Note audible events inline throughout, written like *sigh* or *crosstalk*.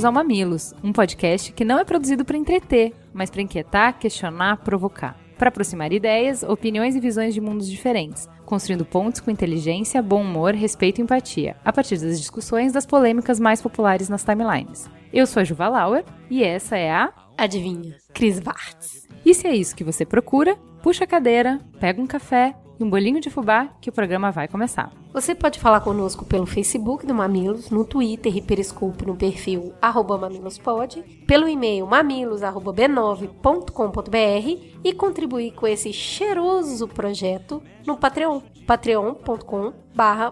Bem-vindos ao Mamilos, um podcast que não é produzido para entreter, mas para inquietar, questionar, provocar. Para aproximar ideias, opiniões e visões de mundos diferentes, construindo pontos com inteligência, bom humor, respeito e empatia, a partir das discussões das polêmicas mais populares nas timelines. Eu sou a Juva Lauer e essa é a. Adivinha? Cris Varts. E se é isso que você procura, puxa a cadeira, pega um café e um bolinho de fubá que o programa vai começar. Você pode falar conosco pelo Facebook do Mamilos, no Twitter e Periscope no perfil mamilospod, pelo e-mail mamilos.b9.com.br e contribuir com esse cheiroso projeto no Patreon, patreon.com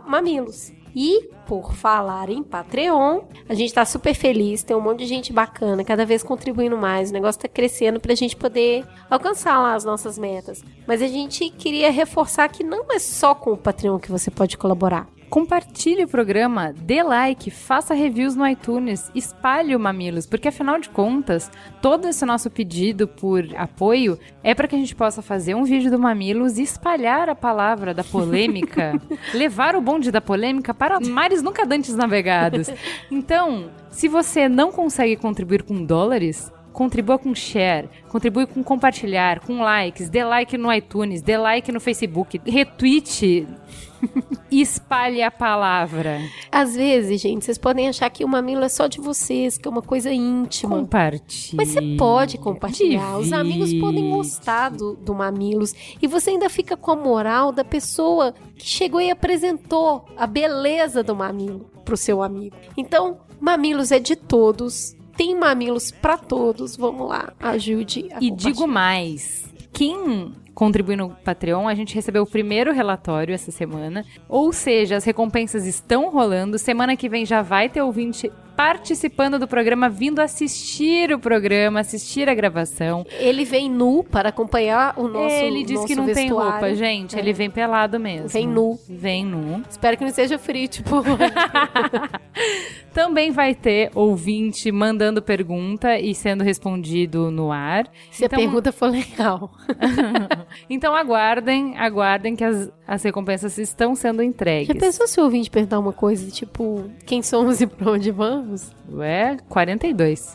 mamilos. E, por falar em Patreon, a gente tá super feliz, tem um monte de gente bacana, cada vez contribuindo mais. O negócio tá crescendo pra gente poder alcançar lá as nossas metas. Mas a gente queria reforçar que não é só com o Patreon que você pode colaborar. Compartilhe o programa, dê like, faça reviews no iTunes, espalhe o Mamilos, porque afinal de contas, todo esse nosso pedido por apoio é para que a gente possa fazer um vídeo do Mamilos e espalhar a palavra da polêmica, *laughs* levar o bonde da polêmica para mares nunca dantes navegados. *laughs* Então, se você não consegue contribuir com dólares, contribua com share, contribui com compartilhar, com likes, dê like no iTunes, dê like no Facebook, retweet *laughs* espalhe a palavra. Às vezes, gente, vocês podem achar que o mamilo é só de vocês, que é uma coisa íntima. Compartilhe. Mas você pode compartilhar. Divide. Os amigos podem gostar do, do mamilos. E você ainda fica com a moral da pessoa que chegou e apresentou a beleza do mamilo pro seu amigo. Então, mamilos é de todos. Tem mamilos para todos. Vamos lá, ajude. e digo mais. Quem contribuir no Patreon, a gente recebeu o primeiro relatório essa semana. Ou seja, as recompensas estão rolando. Semana que vem já vai ter ouvinte participando do programa, vindo assistir o programa, assistir a gravação. Ele vem nu para acompanhar o nosso Ele diz nosso que não vestuário. tem roupa, gente. É. Ele vem pelado mesmo. Vem nu. Vem nu. Espero que não seja frio, tipo. *laughs* Também vai ter ouvinte mandando pergunta e sendo respondido no ar. Se então... a pergunta for legal. *laughs* então aguardem, aguardem que as, as recompensas estão sendo entregues. Já pensou se o ouvinte perguntar uma coisa, tipo, quem somos e pra onde vamos? É, 42.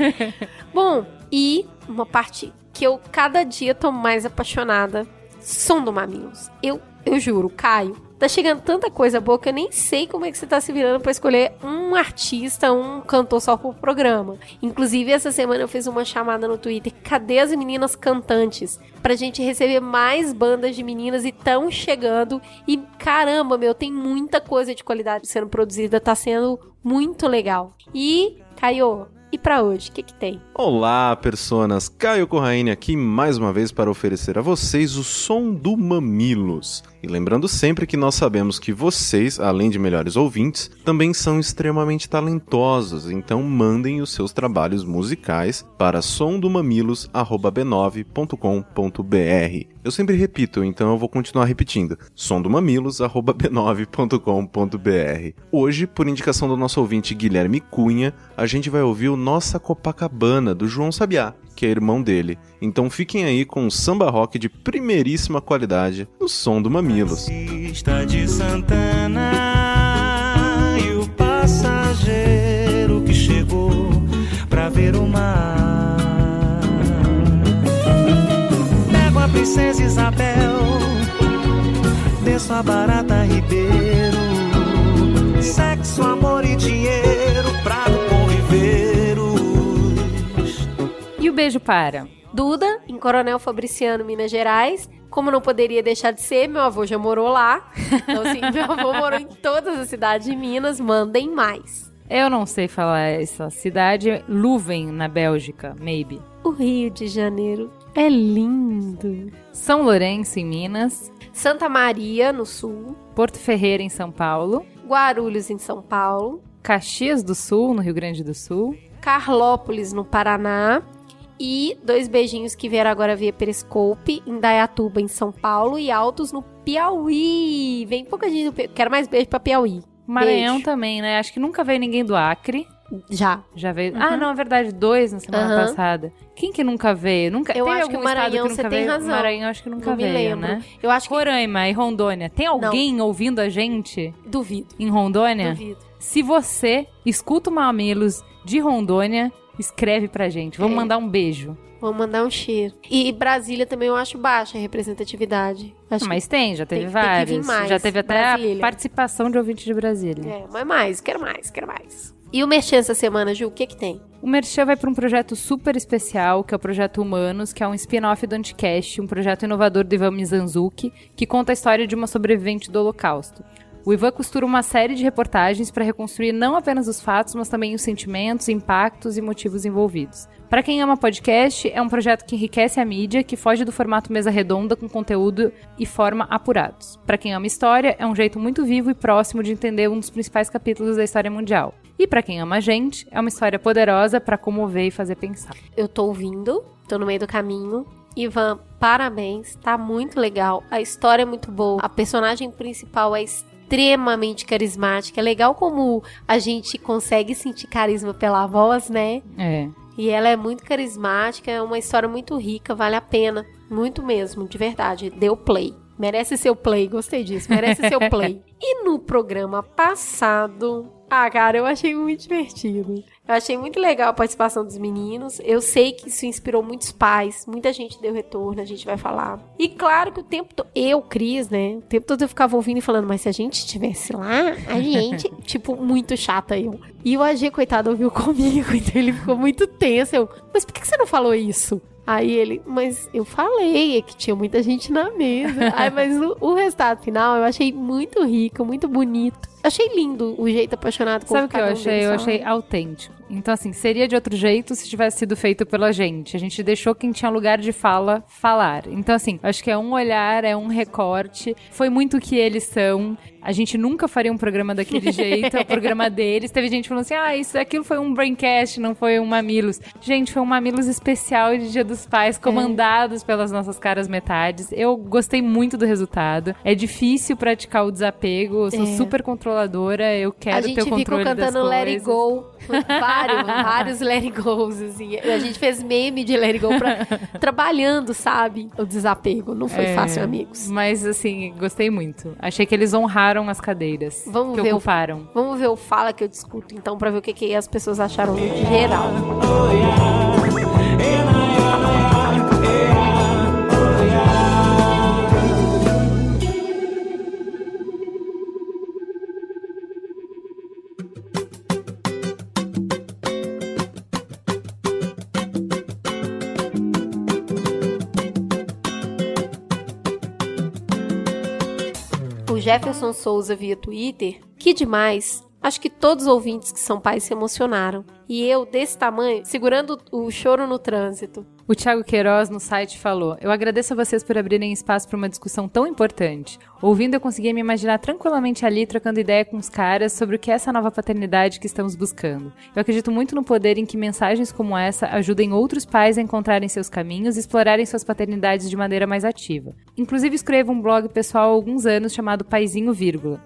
*laughs* Bom, e uma parte que eu cada dia tô mais apaixonada, som do Mamilos. Eu, eu juro, Caio, tá chegando tanta coisa boa que eu nem sei como é que você tá se virando para escolher um artista, um cantor só pro programa. Inclusive, essa semana eu fiz uma chamada no Twitter, cadê as meninas cantantes? Pra gente receber mais bandas de meninas e tão chegando. E caramba, meu, tem muita coisa de qualidade sendo produzida, tá sendo muito legal. E, Caio, e para hoje, o que, que tem? Olá, personas! Caio Corraine aqui mais uma vez para oferecer a vocês o som do Mamilos. E lembrando sempre que nós sabemos que vocês, além de melhores ouvintes, também são extremamente talentosos, então mandem os seus trabalhos musicais para somdomamilos@b9.com.br. Eu sempre repito, então eu vou continuar repetindo: somdomamilos@b9.com.br. Hoje, por indicação do nosso ouvinte Guilherme Cunha, a gente vai ouvir o Nossa Copacabana do João Sabiá, que é irmão dele. Então fiquem aí com um samba rock de primeiríssima qualidade no som do Mamilos. de Santana e o passageiro que chegou pra ver o mar. Pego a princesa Isabel, desço a barata Ribeiro, sexo, amor e dinheiro pra o beijo para? Duda, em Coronel Fabriciano, Minas Gerais. Como não poderia deixar de ser, meu avô já morou lá. Então, assim, *laughs* meu avô morou em todas as cidades de Minas. Mandem mais. Eu não sei falar essa cidade. Luven, na Bélgica, maybe. O Rio de Janeiro. É lindo. São Lourenço, em Minas. Santa Maria, no sul. Porto Ferreira, em São Paulo. Guarulhos, em São Paulo. Caxias do Sul, no Rio Grande do Sul. Carlópolis, no Paraná. E dois beijinhos que vieram agora via Periscope, em Dayatuba, em São Paulo. E Altos, no Piauí. Vem pouca gente Piauí. Quero mais beijo pra Piauí. Maranhão Beijo. também, né? Acho que nunca veio ninguém do Acre. Já. Já veio. Ah, não, é verdade, dois na semana Aham. passada. Quem que nunca veio? Nunca. Eu Teve acho que o Maranhão que você tem veio? razão. Maranhão acho que nunca Não me veio, lembro. né? Eu acho que. Roraima e Rondônia. Tem alguém ouvindo a gente Duvido. em Rondônia? Duvido. Se você escuta o Mamilos de Rondônia, escreve pra gente. Vamos É. mandar um beijo. Vou mandar um cheiro. E Brasília também eu acho baixa a representatividade. Acho Mas tem, já teve Tem- tem vários. mais. Já teve até Brasília. a participação de ouvinte de Brasília. É, mas mais, quero mais, quero mais. E o Merchan essa semana, Ju, o que que tem? O Merchan vai para um projeto super especial, que é o Projeto Humanos, que é um spin-off do Anticast, um projeto inovador do Ivan Mizanzuki, que conta a história de uma sobrevivente do Holocausto. O Ivan costura uma série de reportagens para reconstruir não apenas os fatos, mas também os sentimentos, impactos e motivos envolvidos. Para quem ama podcast, é um projeto que enriquece a mídia, que foge do formato mesa redonda com conteúdo e forma apurados. Para quem ama história, é um jeito muito vivo e próximo de entender um dos principais capítulos da história mundial. E para quem ama a gente, é uma história poderosa para comover e fazer pensar. Eu tô ouvindo, tô no meio do caminho. Ivan, parabéns, tá muito legal. A história é muito boa. A personagem principal é carismática. É legal como a gente consegue sentir carisma pela voz, né? É. E ela é muito carismática, é uma história muito rica, vale a pena. Muito mesmo, de verdade. Deu play. Merece seu play, gostei disso. Merece seu *laughs* play. E no programa passado. Ah, cara, eu achei muito divertido. Eu achei muito legal a participação dos meninos. Eu sei que isso inspirou muitos pais. Muita gente deu retorno, a gente vai falar. E claro que o tempo todo. Eu, Cris, né? O tempo todo eu ficava ouvindo e falando, mas se a gente estivesse lá, a gente. *laughs* tipo, muito chata eu. E o AG, coitado, ouviu comigo, *laughs* então ele ficou muito tenso. Eu, mas por que você não falou isso? Aí ele, mas eu falei é que tinha muita gente na mesa. *laughs* Aí, mas o, o resultado final eu achei muito rico, muito bonito. Achei lindo o jeito apaixonado com Sabe o que eu achei? deles Eu achei autêntico. Então, assim, seria de outro jeito se tivesse sido feito pela gente. A gente deixou quem tinha lugar de fala falar. Então, assim, acho que é um olhar, é um recorte. Foi muito o que eles são. A gente nunca faria um programa daquele *laughs* jeito, é o programa deles. Teve gente falando assim: ah, isso aquilo foi um braincast, não foi um Mamilos. Gente, foi um Mamilos especial de Dia dos Pais, comandados pelas nossas caras metades. Eu gostei muito do resultado. É difícil praticar o desapego, eu sou É. super controladora, eu quero A ter gente o ficou controle das cantando Let It coisas. Vários, vários Let It Goes, assim. A gente fez meme de Let It Go pra, *laughs* trabalhando, sabe? O desapego. Não foi É, fácil, amigos. Mas, assim, gostei muito. Achei que eles honraram as cadeiras Vamos que ver o- ocuparam. Vamos ver o Fala que eu discuto, então, pra ver o que, que as pessoas acharam no geral. O Jefferson Souza via Twitter, que demais. Acho que todos os ouvintes que são pais se emocionaram. E eu, desse tamanho, segurando o choro no trânsito. O Thiago Queiroz no site falou: Eu agradeço a vocês por abrirem espaço para uma discussão tão importante. Ouvindo, eu conseguia me imaginar tranquilamente ali trocando ideia com os caras sobre o que é essa nova paternidade que estamos buscando. Eu acredito muito no poder em que mensagens como essa ajudem outros pais a encontrarem seus caminhos e explorarem suas paternidades de maneira mais ativa. Inclusive, escrevo um blog pessoal há alguns anos chamado Paizinho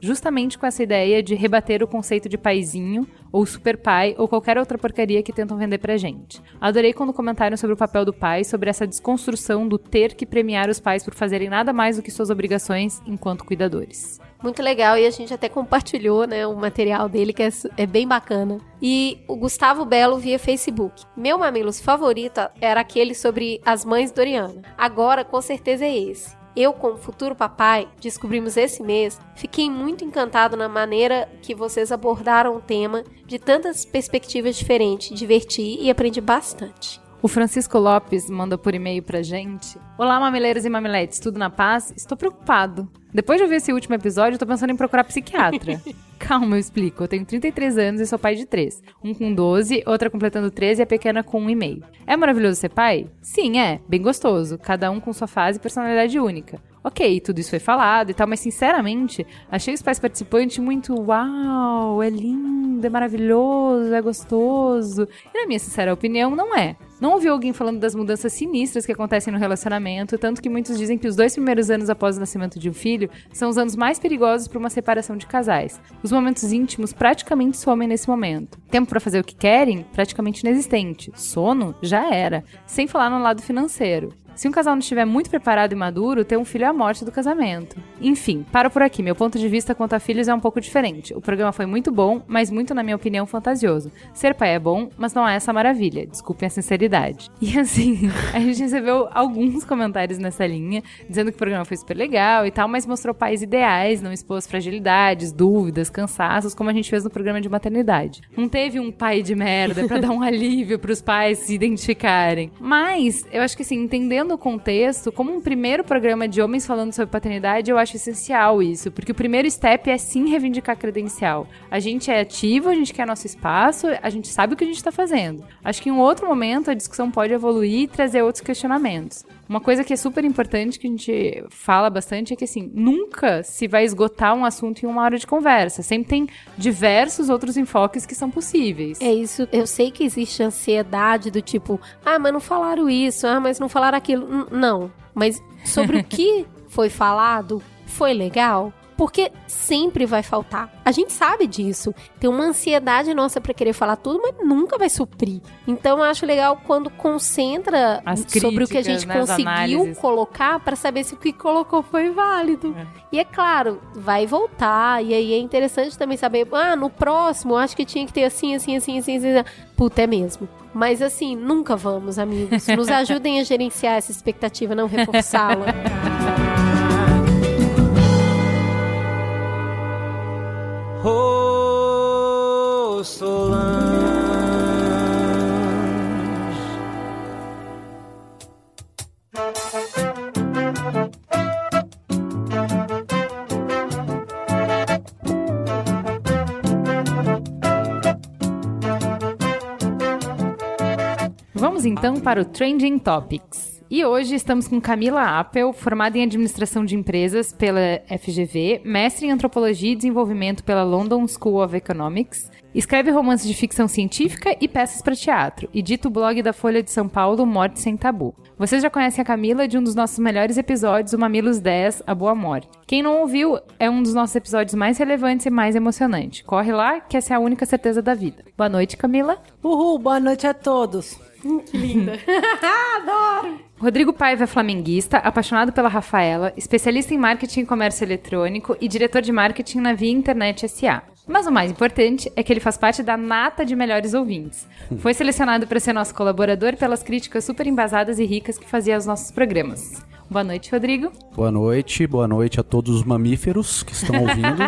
justamente com essa ideia de rebater o conceito de paizinho ou super pai ou qualquer outra porcaria que tentam vender pra gente. Adorei quando comentaram sobre o papel do pai, sobre essa desconstrução do ter que premiar os pais por fazerem nada mais do que suas obrigações enquanto cuidadores. Muito legal, e a gente até compartilhou, né, o material dele, que é, é bem bacana. E o Gustavo Belo via Facebook. Meu Mamilos favorito era aquele sobre as mães Doriana. Agora, com certeza, é esse. Eu, como futuro papai, descobrimos esse mês, fiquei muito encantado na maneira que vocês abordaram o tema de tantas perspectivas diferentes, diverti e aprendi bastante. O Francisco Lopes manda por e-mail pra gente. Olá, mamileiros e mamiletes, tudo na paz? Estou preocupado. Depois de ouvir esse último episódio, tô pensando em procurar psiquiatra. *laughs* Calma, eu explico. Eu tenho 33 anos e sou pai de três. Um com 12, outra completando 13 e a pequena com 1,5. É maravilhoso ser pai? Sim, é. Bem gostoso. Cada um com sua fase e personalidade única. Ok, tudo isso foi falado e tal, mas sinceramente, achei os pais participantes muito uau, é lindo, é maravilhoso, é gostoso. E na minha sincera opinião, não é. Não ouvi alguém falando das mudanças sinistras que acontecem no relacionamento, tanto que muitos dizem que os dois primeiros anos após o nascimento de um filho são os anos mais perigosos para uma separação de casais. Os momentos íntimos praticamente somem nesse momento. Tempo para fazer o que querem? Praticamente inexistente. Sono? Já era. Sem falar no lado financeiro. Se um casal não estiver muito preparado e maduro, ter um filho é a morte do casamento. Enfim, paro por aqui. Meu ponto de vista quanto a filhos é um pouco diferente. O programa foi muito bom, mas muito, na minha opinião, fantasioso. Ser pai é bom, mas não é essa maravilha. Desculpem a sinceridade. *laughs* E assim, a gente recebeu alguns comentários nessa linha, dizendo que o programa foi super legal e tal, mas mostrou pais ideais, não expôs fragilidades, dúvidas, cansaços, como a gente fez no programa de maternidade. Não teve um pai de merda para dar um *laughs* alívio para os pais se identificarem. Mas, eu acho que assim, entendendo o contexto, como um primeiro programa de homens falando sobre paternidade, eu acho essencial isso, porque o primeiro step é sim reivindicar credencial. A gente é ativo, a gente quer nosso espaço, a gente sabe o que a gente está fazendo. Acho que em um outro momento a discussão pode evoluir e trazer outros questionamentos. Uma coisa que é super importante que a gente fala bastante é que assim, nunca se vai esgotar um assunto em uma hora de conversa. Sempre tem diversos outros enfoques que são possíveis. É isso. Eu sei que existe ansiedade do tipo, ah, mas não falaram isso, ah, mas não falaram aquilo. N não. Mas sobre o *laughs* que foi falado, foi legal? Porque sempre vai faltar. A gente sabe disso. Tem uma ansiedade nossa para querer falar tudo, mas nunca vai suprir. Então eu acho legal quando concentra As sobre o que a críticas, gente né, conseguiu colocar para saber se o que colocou foi válido. É. E é claro, vai voltar. E aí é interessante também saber, ah, no próximo, acho que tinha que ter assim, assim, assim, assim, assim. assim. Puta, é mesmo. Mas assim, nunca vamos, amigos. Nos *laughs* ajudem a gerenciar essa expectativa, não reforçá-la. *laughs* Oh, Solange. Vamos então para o Trending Topics. E hoje estamos com Camila Appel, formada em Administração de Empresas pela FGV, mestre em Antropologia e Desenvolvimento pela London School of Economics, escreve romances de ficção científica e peças para teatro, e dita o blog da Folha de São Paulo, Morte Sem Tabu. Vocês já conhecem a Camila de um dos nossos melhores episódios, o Mamilos 10, A Boa Morte. Quem não ouviu, é um dos nossos episódios mais relevantes e mais emocionantes. Corre lá, que essa é a única certeza da vida. Boa noite, Camila. Uhul, boa noite a todos. *laughs* Rodrigo Paiva é flamenguista, apaixonado pela Rafaela, especialista em marketing e comércio eletrônico e diretor de marketing na Via Internet SA. Mas o mais importante é que ele faz parte da nata de melhores ouvintes. Foi selecionado para ser nosso colaborador pelas críticas super embasadas e ricas que fazia aos nossos programas. Boa noite, Rodrigo. Boa noite, boa noite a todos os mamíferos que estão ouvindo.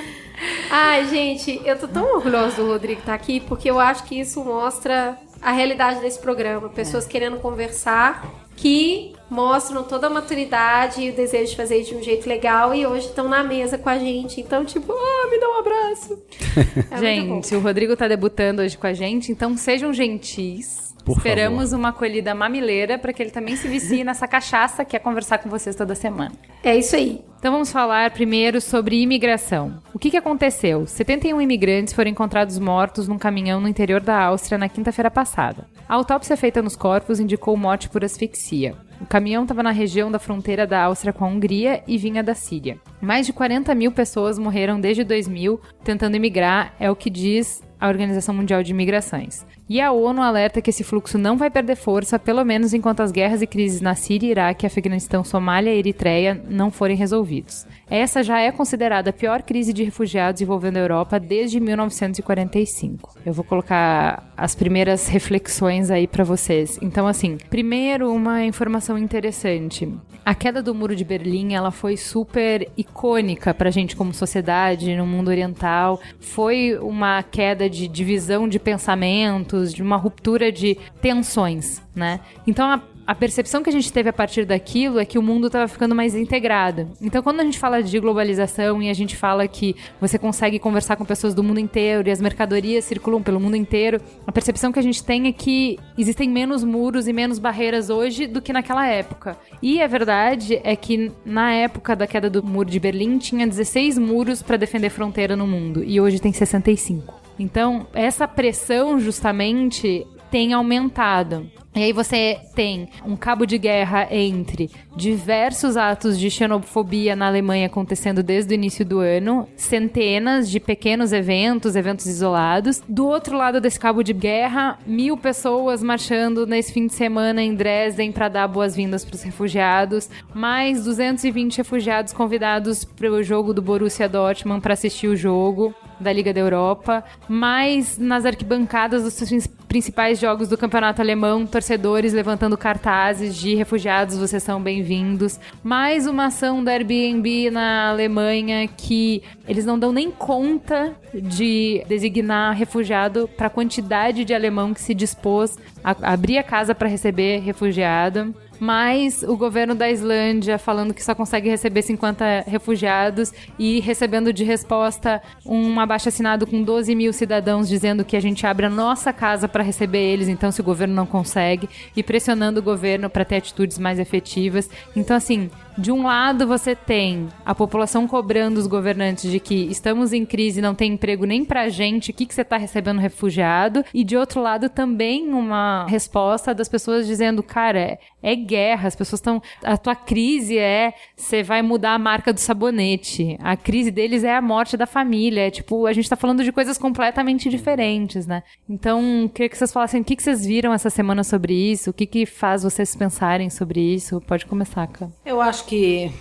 *laughs* Ai, gente, eu tô tão orgulhosa do Rodrigo estar aqui, porque eu acho que isso mostra a realidade desse programa. Pessoas querendo conversar que mostram toda a maturidade e o desejo de fazer de um jeito legal e hoje estão na mesa com a gente. Então, tipo, ah, me dá um abraço. *laughs* É gente, o Rodrigo tá debutando hoje com a gente, então sejam gentis. Por Esperamos uma acolhida mamileira para que ele também se vicie nessa cachaça que é conversar com vocês toda semana. É isso aí. Então vamos falar primeiro sobre imigração. O que, que aconteceu? 71 imigrantes foram encontrados mortos num caminhão no interior da Áustria na quinta-feira passada. A autópsia feita nos corpos indicou morte por asfixia. O caminhão estava na região da fronteira da Áustria com a Hungria e vinha da Síria. Mais de 40 mil pessoas morreram desde 2000 tentando imigrar, é o que diz a Organização Mundial de Imigrações. E a ONU alerta que esse fluxo não vai perder força, pelo menos enquanto as guerras e crises na Síria, Iraque, Afeganistão, Somália e Eritreia não forem resolvidos. Essa já é considerada a pior crise de refugiados envolvendo a Europa desde 1945. Eu vou colocar as primeiras reflexões aí para vocês. Então, assim, primeiro uma informação interessante. A queda do Muro de Berlim, ela foi super icônica pra gente como sociedade no mundo oriental. Foi uma queda de divisão de pensamentos, de uma ruptura de tensões, né? Então, a a percepção que a gente teve a partir daquilo é que o mundo estava ficando mais integrado. Então, quando a gente fala de globalização e a gente fala que você consegue conversar com pessoas do mundo inteiro e as mercadorias circulam pelo mundo inteiro, a percepção que a gente tem é que existem menos muros e menos barreiras hoje do que naquela época. E a verdade é que na época da queda do muro de Berlim tinha 16 muros para defender fronteira no mundo e hoje tem 65. Então, essa pressão justamente tem aumentado. E aí você tem um cabo de guerra entre diversos atos de xenofobia na Alemanha acontecendo desde o início do ano, centenas de pequenos eventos, eventos isolados. Do outro lado desse cabo de guerra, mil pessoas marchando nesse fim de semana em Dresden para dar boas-vindas para os refugiados, mais 220 refugiados convidados para o jogo do Borussia Dortmund para assistir o jogo da Liga da Europa, mais nas arquibancadas dos principais jogos do campeonato alemão, torcedores levantando cartazes de refugiados, vocês são bem-vindos. Mais uma ação da Airbnb na Alemanha que eles não dão nem conta de designar refugiado para a quantidade de alemão que se dispôs a abrir a casa para receber refugiado mais o governo da Islândia falando que só consegue receber 50 refugiados e recebendo de resposta um abaixo assinado com 12 mil cidadãos dizendo que a gente abre a nossa casa para receber eles, então se o governo não consegue, e pressionando o governo para ter atitudes mais efetivas. Então, assim, de um lado você tem a população cobrando os governantes de que estamos em crise, não tem emprego nem pra gente, o que, que você tá recebendo refugiado? E de outro lado também uma resposta das pessoas dizendo, cara, é, é guerra, as pessoas estão. A tua crise é você vai mudar a marca do sabonete. A crise deles é a morte da família. É tipo, a gente tá falando de coisas completamente diferentes, né? Então, queria que vocês falassem o que, que vocês viram essa semana sobre isso, o que, que faz vocês pensarem sobre isso. Pode começar, cara. Eu acho que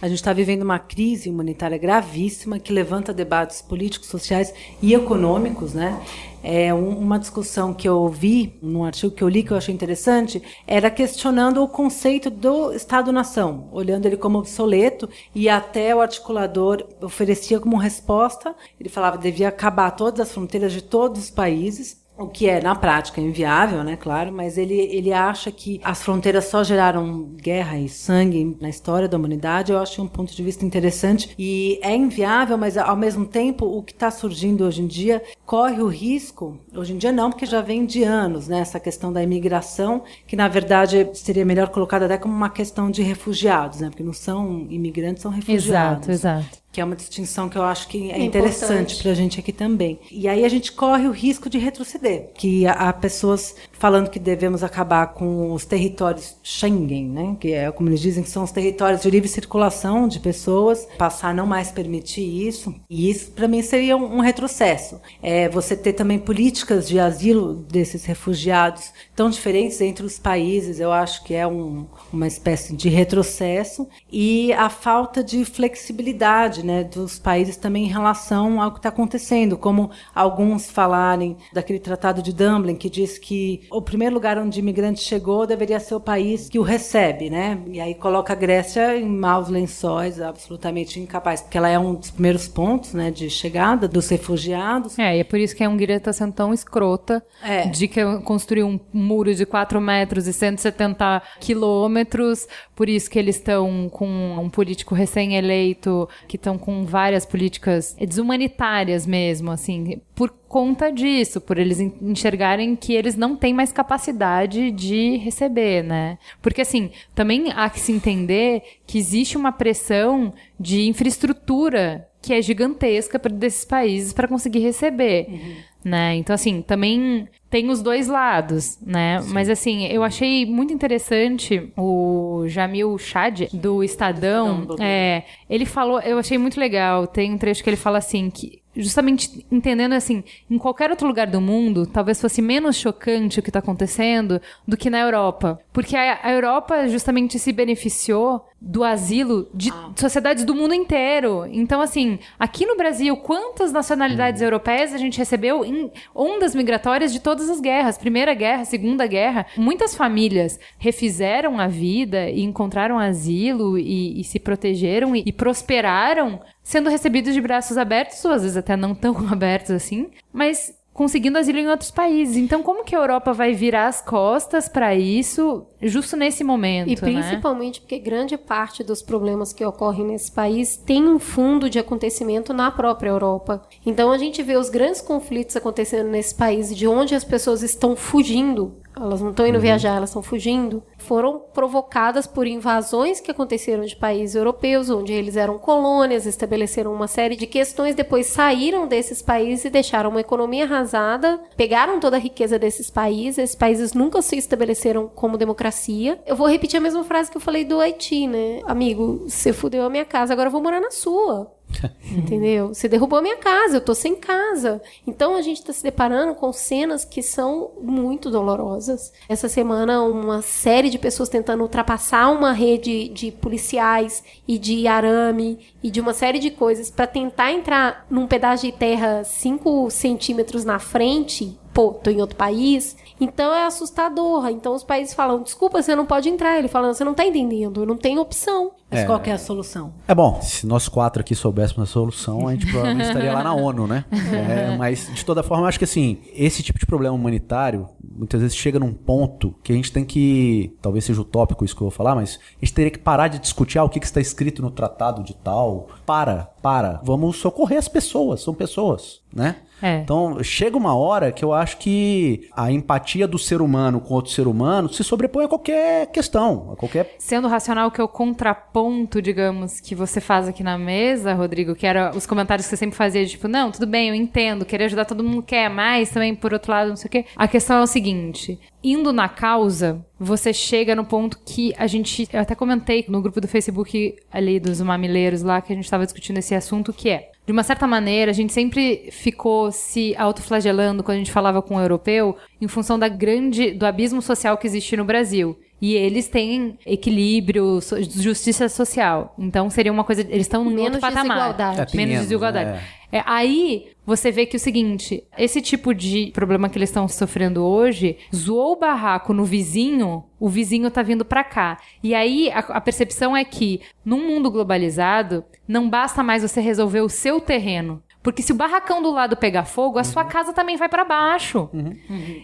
a gente está vivendo uma crise humanitária gravíssima que levanta debates políticos, sociais e econômicos, né? É uma discussão que eu vi num artigo que eu li que eu achei interessante era questionando o conceito do Estado-nação, olhando ele como obsoleto e até o articulador oferecia como resposta, ele falava que devia acabar todas as fronteiras de todos os países o que é na prática inviável, né, claro, mas ele, ele acha que as fronteiras só geraram guerra e sangue na história da humanidade. Eu acho um ponto de vista interessante e é inviável, mas ao mesmo tempo o que está surgindo hoje em dia corre o risco, hoje em dia não, porque já vem de anos, né, essa questão da imigração, que na verdade seria melhor colocada até como uma questão de refugiados, né, porque não são imigrantes, são refugiados. Exato, exato que é uma distinção que eu acho que é, é interessante para a gente aqui também. E aí a gente corre o risco de retroceder, que há pessoas falando que devemos acabar com os territórios Schengen, né? que é como eles dizem que são os territórios de livre circulação de pessoas, passar a não mais permitir isso. E isso para mim seria um, um retrocesso. É você ter também políticas de asilo desses refugiados tão diferentes entre os países, eu acho que é um, uma espécie de retrocesso e a falta de flexibilidade né, dos países também em relação ao que está acontecendo, como alguns falarem daquele tratado de Dublin que diz que o primeiro lugar onde imigrante chegou deveria ser o país que o recebe, né? E aí coloca a Grécia em maus lençóis, absolutamente incapaz, porque ela é um dos primeiros pontos, né, de chegada dos refugiados. É, e é por isso que a Hungria está sendo tão escrota é. de que construiu um muro de 4 metros e 170 quilômetros, por isso que eles estão com um político recém-eleito que estão com várias políticas desumanitárias mesmo, assim, por conta disso, por eles enxergarem que eles não têm mais capacidade de receber, né? Porque assim, também há que se entender que existe uma pressão de infraestrutura que é gigantesca para desses países para conseguir receber, uhum. né? Então assim, também tem os dois lados, né? Sim. Mas assim, eu achei muito interessante o Jamil Chad do Estadão, Estadão é, ele falou, eu achei muito legal, tem um trecho que ele fala assim que justamente entendendo assim, em qualquer outro lugar do mundo, talvez fosse menos chocante o que está acontecendo do que na Europa. Porque a, a, Europa justamente se beneficiou do asilo de ah. sociedades do mundo inteiro. Então, assim, aqui no Brasil, quantas nacionalidades hum. europeias a gente recebeu em ondas migratórias de todas as guerras? Primeira Guerra, Segunda Guerra. Muitas famílias refizeram a vida e encontraram asilo e, e se protegeram e, e prosperaram sendo recebidos de braços abertos, ou às vezes até não tão *laughs* abertos assim, mas conseguindo asilo em outros países. Então, como que a Europa vai virar as costas para isso justo nesse momento, E né? principalmente porque grande parte dos problemas que ocorrem nesse país tem um fundo de acontecimento na própria Europa. Então a gente vê os grandes conflitos acontecendo nesse país, de onde as pessoas estão fugindo. Elas não estão indo viajar, elas estão fugindo. Foram provocadas por invasões que aconteceram de países europeus, onde eles eram colônias, estabeleceram uma série de questões, depois saíram desses países e deixaram uma economia arrasada, pegaram toda a riqueza desses países. Esses países nunca se estabeleceram como democracia. Eu vou repetir a mesma frase que eu falei do Haiti, né? Amigo, você fudeu a minha casa, agora eu vou morar na sua. Entendeu? Você derrubou a minha casa, eu tô sem casa. Então a gente tá se deparando com cenas que são muito dolorosas. Essa semana, uma série de pessoas tentando ultrapassar uma rede de policiais e de arame e de uma série de coisas para tentar entrar num pedaço de terra 5 centímetros na frente. Pô, tô em outro país. Então é assustador. Então os países falam: desculpa, você não pode entrar. Ele falando: você não tá entendendo, eu não tenho opção. Mas qual que é a solução? É bom, se nós quatro aqui soubéssemos a solução, a gente provavelmente estaria lá na *laughs* ONU, né? É, mas, de toda forma, eu acho que assim, esse tipo de problema humanitário, muitas vezes chega num ponto que a gente tem que. Talvez seja utópico isso que eu vou falar, mas a gente teria que parar de discutir ah, o que, que está escrito no tratado de tal. Para, para. Vamos socorrer as pessoas, são pessoas, né? É. Então, chega uma hora que eu acho que a empatia do ser humano com outro ser humano se sobrepõe a qualquer questão, a qualquer Sendo racional que é o contraponto, digamos, que você faz aqui na mesa, Rodrigo, que era os comentários que você sempre fazia, tipo, não, tudo bem, eu entendo, querer ajudar todo mundo quer, mas também, por outro lado, não sei o quê. A questão é o seguinte, indo na causa, você chega no ponto que a gente, eu até comentei no grupo do Facebook ali dos mamileiros lá, que a gente estava discutindo esse assunto, que é, de uma certa maneira, a gente sempre ficou se autoflagelando quando a gente falava com o europeu em função da grande, do abismo social que existe no Brasil. E eles têm equilíbrio, so- justiça social. Então seria uma coisa. Eles estão num Menos outro patamar. desigualdade. É, menos menos, desigualdade. né? É, aí você vê que o seguinte: esse tipo de problema que eles estão sofrendo hoje, zoou o barraco no vizinho, o vizinho tá vindo pra cá. E aí a, a percepção é que, num mundo globalizado, não basta mais você resolver o seu terreno. Porque se o barracão do lado pegar fogo, a sua casa também vai pra baixo.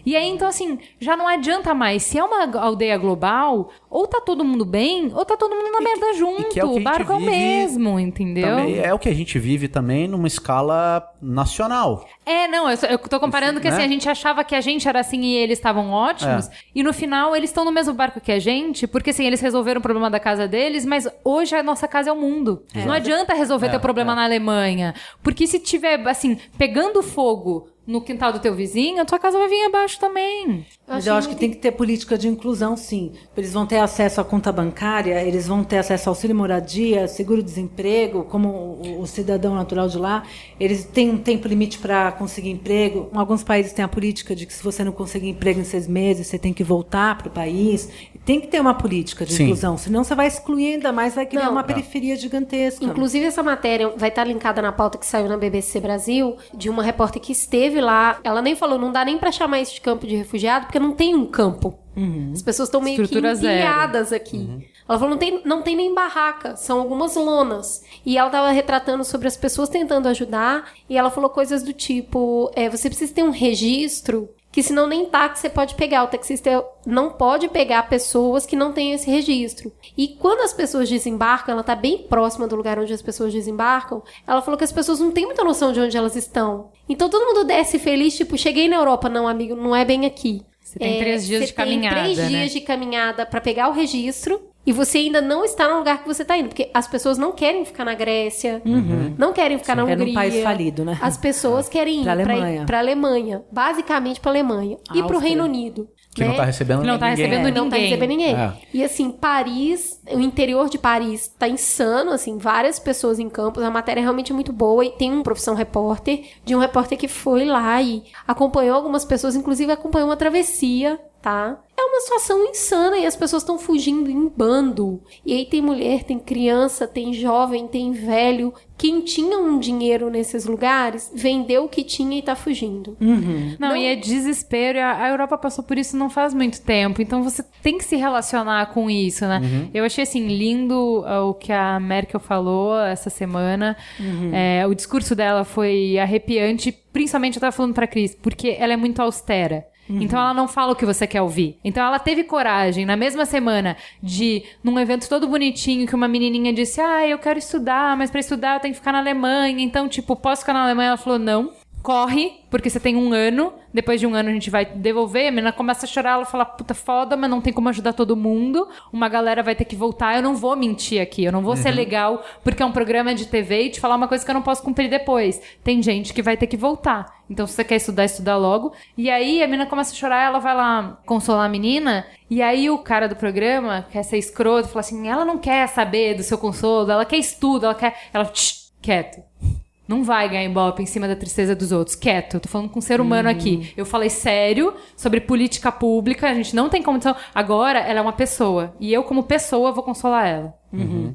E aí, então, assim, já não adianta mais. Se é uma aldeia global, ou tá todo mundo bem, ou tá todo mundo na merda junto. que é o barco é o mesmo, entendeu? Também é o que a gente vive também numa escala nacional. É, não, eu, eu tô comparando que Né? assim, a gente achava que a gente era assim e eles estavam ótimos, e no final eles estão no mesmo barco que a gente, porque assim, eles resolveram o problema da casa deles, mas hoje a nossa casa é o mundo. Não adianta resolver teu problema na Alemanha, porque se tiver, assim, pegando fogo no quintal do teu vizinho, a tua casa vai vir abaixo também. Mas eu acho que tem que ter política de inclusão, sim. Eles vão ter acesso à conta bancária, eles vão ter acesso ao auxílio moradia, seguro-desemprego, como o, o cidadão natural de lá. Eles têm um tempo limite para conseguir emprego. Alguns países têm a política de que se você não conseguir emprego em seis meses, você tem que voltar para o país. Tem que ter uma política de Sim. inclusão, senão você vai excluir ainda mais, vai criar Não. uma periferia gigantesca. Inclusive, essa matéria vai estar linkada na pauta que saiu na BBC Brasil, de uma repórter que esteve lá. Ela nem falou, não dá nem pra chamar isso de campo de refugiado, porque não tem um campo. As pessoas estão meio que Estrutura zero. empilhadas aqui. Ela falou, não tem, não tem nem barraca, são algumas lonas. E ela tava retratando sobre as pessoas tentando ajudar, e ela falou coisas do tipo, é, você precisa ter um registro que senão nem táxi você pode pegar. O taxista não pode pegar pessoas que não têm esse registro. E quando as pessoas desembarcam, ela tá bem próxima do lugar onde as pessoas desembarcam, ela falou que as pessoas não têm muita noção de onde elas estão. Então todo mundo desce feliz, tipo, cheguei na Europa. Não, amigo, não é bem aqui. Você tem três dias você de caminhada, Tem três né? dias de caminhada pra pegar o registro. E você ainda não está no lugar que você está indo. Porque as pessoas não querem ficar na Grécia. Não querem ficar na É Hungria. num país falido, né? As pessoas *laughs* querem ir Pra pra Alemanha. Pra Alemanha. Basicamente pra Alemanha. E pro Áustria. Reino Unido. Que né? não tá recebendo Que não tá ninguém. recebendo Não tá ninguém. recebendo ninguém. É. E assim, Paris, o interior de Paris tá insano, assim, várias pessoas em campos. A matéria é realmente muito boa e tem um profissão repórter, de um repórter que foi lá e acompanhou algumas pessoas, inclusive acompanhou uma travessia tá? É uma situação insana e as pessoas estão fugindo em bando. E aí tem mulher, tem criança, tem jovem, tem velho. Quem tinha um dinheiro nesses lugares vendeu o que tinha e tá fugindo. Não, e é desespero. e A Europa passou por isso não faz muito tempo. Então você tem que se relacionar com isso, né? Eu achei, assim, lindo ah, o que a Merkel falou essa semana. É, o discurso dela foi arrepiante. Principalmente eu tava falando pra Cris, porque ela é muito austera. Então ela não fala o que você quer ouvir. Então ela teve coragem, na mesma semana, de, num evento todo bonitinho, que uma menininha disse: Ah, eu quero estudar, mas pra estudar eu tenho que ficar na Alemanha. Então, tipo, posso ficar na Alemanha? Ela falou: Não. Corre, porque você tem um ano. Depois de um ano a gente vai devolver. A menina começa a chorar, ela fala: Puta foda, mas não tem como ajudar todo mundo. Uma galera vai ter que voltar. Eu não vou mentir aqui, eu não vou ser legal, porque é um programa de TV e te falar uma coisa que eu não posso cumprir depois. Tem gente que vai ter que voltar. Então, se você quer estudar, estudar logo. E aí a menina começa a chorar, ela vai lá consolar a menina. E aí o cara do programa quer ser escroto, fala assim: ela não quer saber do seu consolo, ela quer estudo, ela quer. Ela, "Tch, quieto. Não vai ganhar ibope em cima da tristeza dos outros. Quieto, eu tô falando com um ser humano aqui. Eu falei sério sobre política pública, a gente não tem condição. Agora ela é uma pessoa. E eu, como pessoa, vou consolar ela.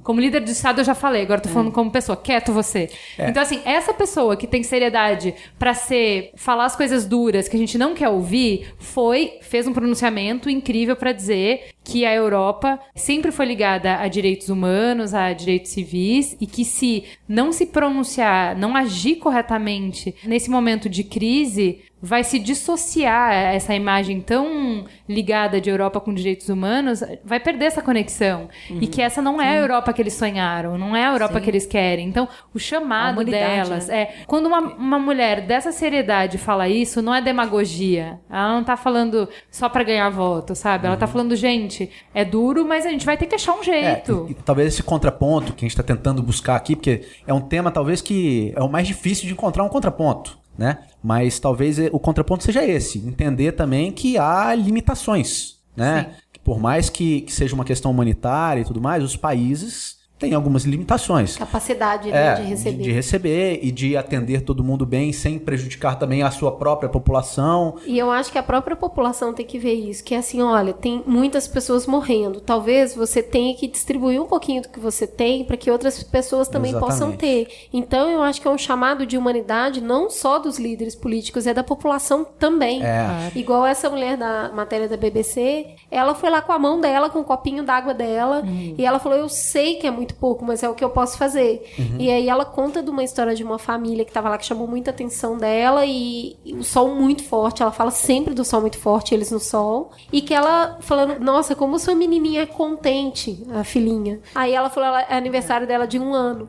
Como líder de Estado, eu já falei, agora eu tô falando como pessoa. Quieto você. Então, assim, essa pessoa que tem seriedade pra ser. falar as coisas duras que a gente não quer ouvir, foi. fez um pronunciamento incrível pra dizer que a Europa sempre foi ligada a direitos humanos, a direitos civis, e que se não se pronunciar, não agir corretamente nesse momento de crise, vai se dissociar essa imagem tão ligada de Europa com direitos humanos, vai perder essa conexão. E que essa não é a Europa que eles sonharam, não é a Europa Sim. que eles querem. Então, o chamado delas né? é. Quando uma, uma mulher dessa seriedade fala isso, não é demagogia. Ela não tá falando só pra ganhar voto, sabe? Ela tá falando, gente, é duro, mas a gente vai ter que achar um É, jeito. e, e talvez esse contraponto que a gente está tentando buscar aqui, porque é um tema talvez que é o mais difícil de encontrar um contraponto, né? Mas talvez o contraponto seja esse, entender também que há limitações, né? Que por mais que, que seja uma questão humanitária e tudo mais, os países têm algumas limitações. Capacidade né, É, de receber. de receber e de atender todo mundo bem, sem prejudicar também a sua própria população. E eu acho que a própria população tem que ver isso, que é assim, olha, tem muitas pessoas morrendo. Talvez você tenha que distribuir um pouquinho do que você tem para que outras pessoas também possam Exatamente. ter. Então eu acho que é um chamado de humanidade não só dos líderes políticos, é da população também. É. Igual essa mulher da matéria da BBC, ela foi lá com a mão dela, com o copinho d'água dela, e ela falou: Eu sei que é muito pouco, mas é o que eu posso fazer. E aí ela conta de uma história de uma família que tava lá que chamou muita atenção dela e, e o sol muito forte. Ela fala sempre do sol muito forte, eles no sol. E que ela falando: Nossa, como sua menininha é contente, a filhinha. Aí ela falou: ela, É aniversário dela de um ano.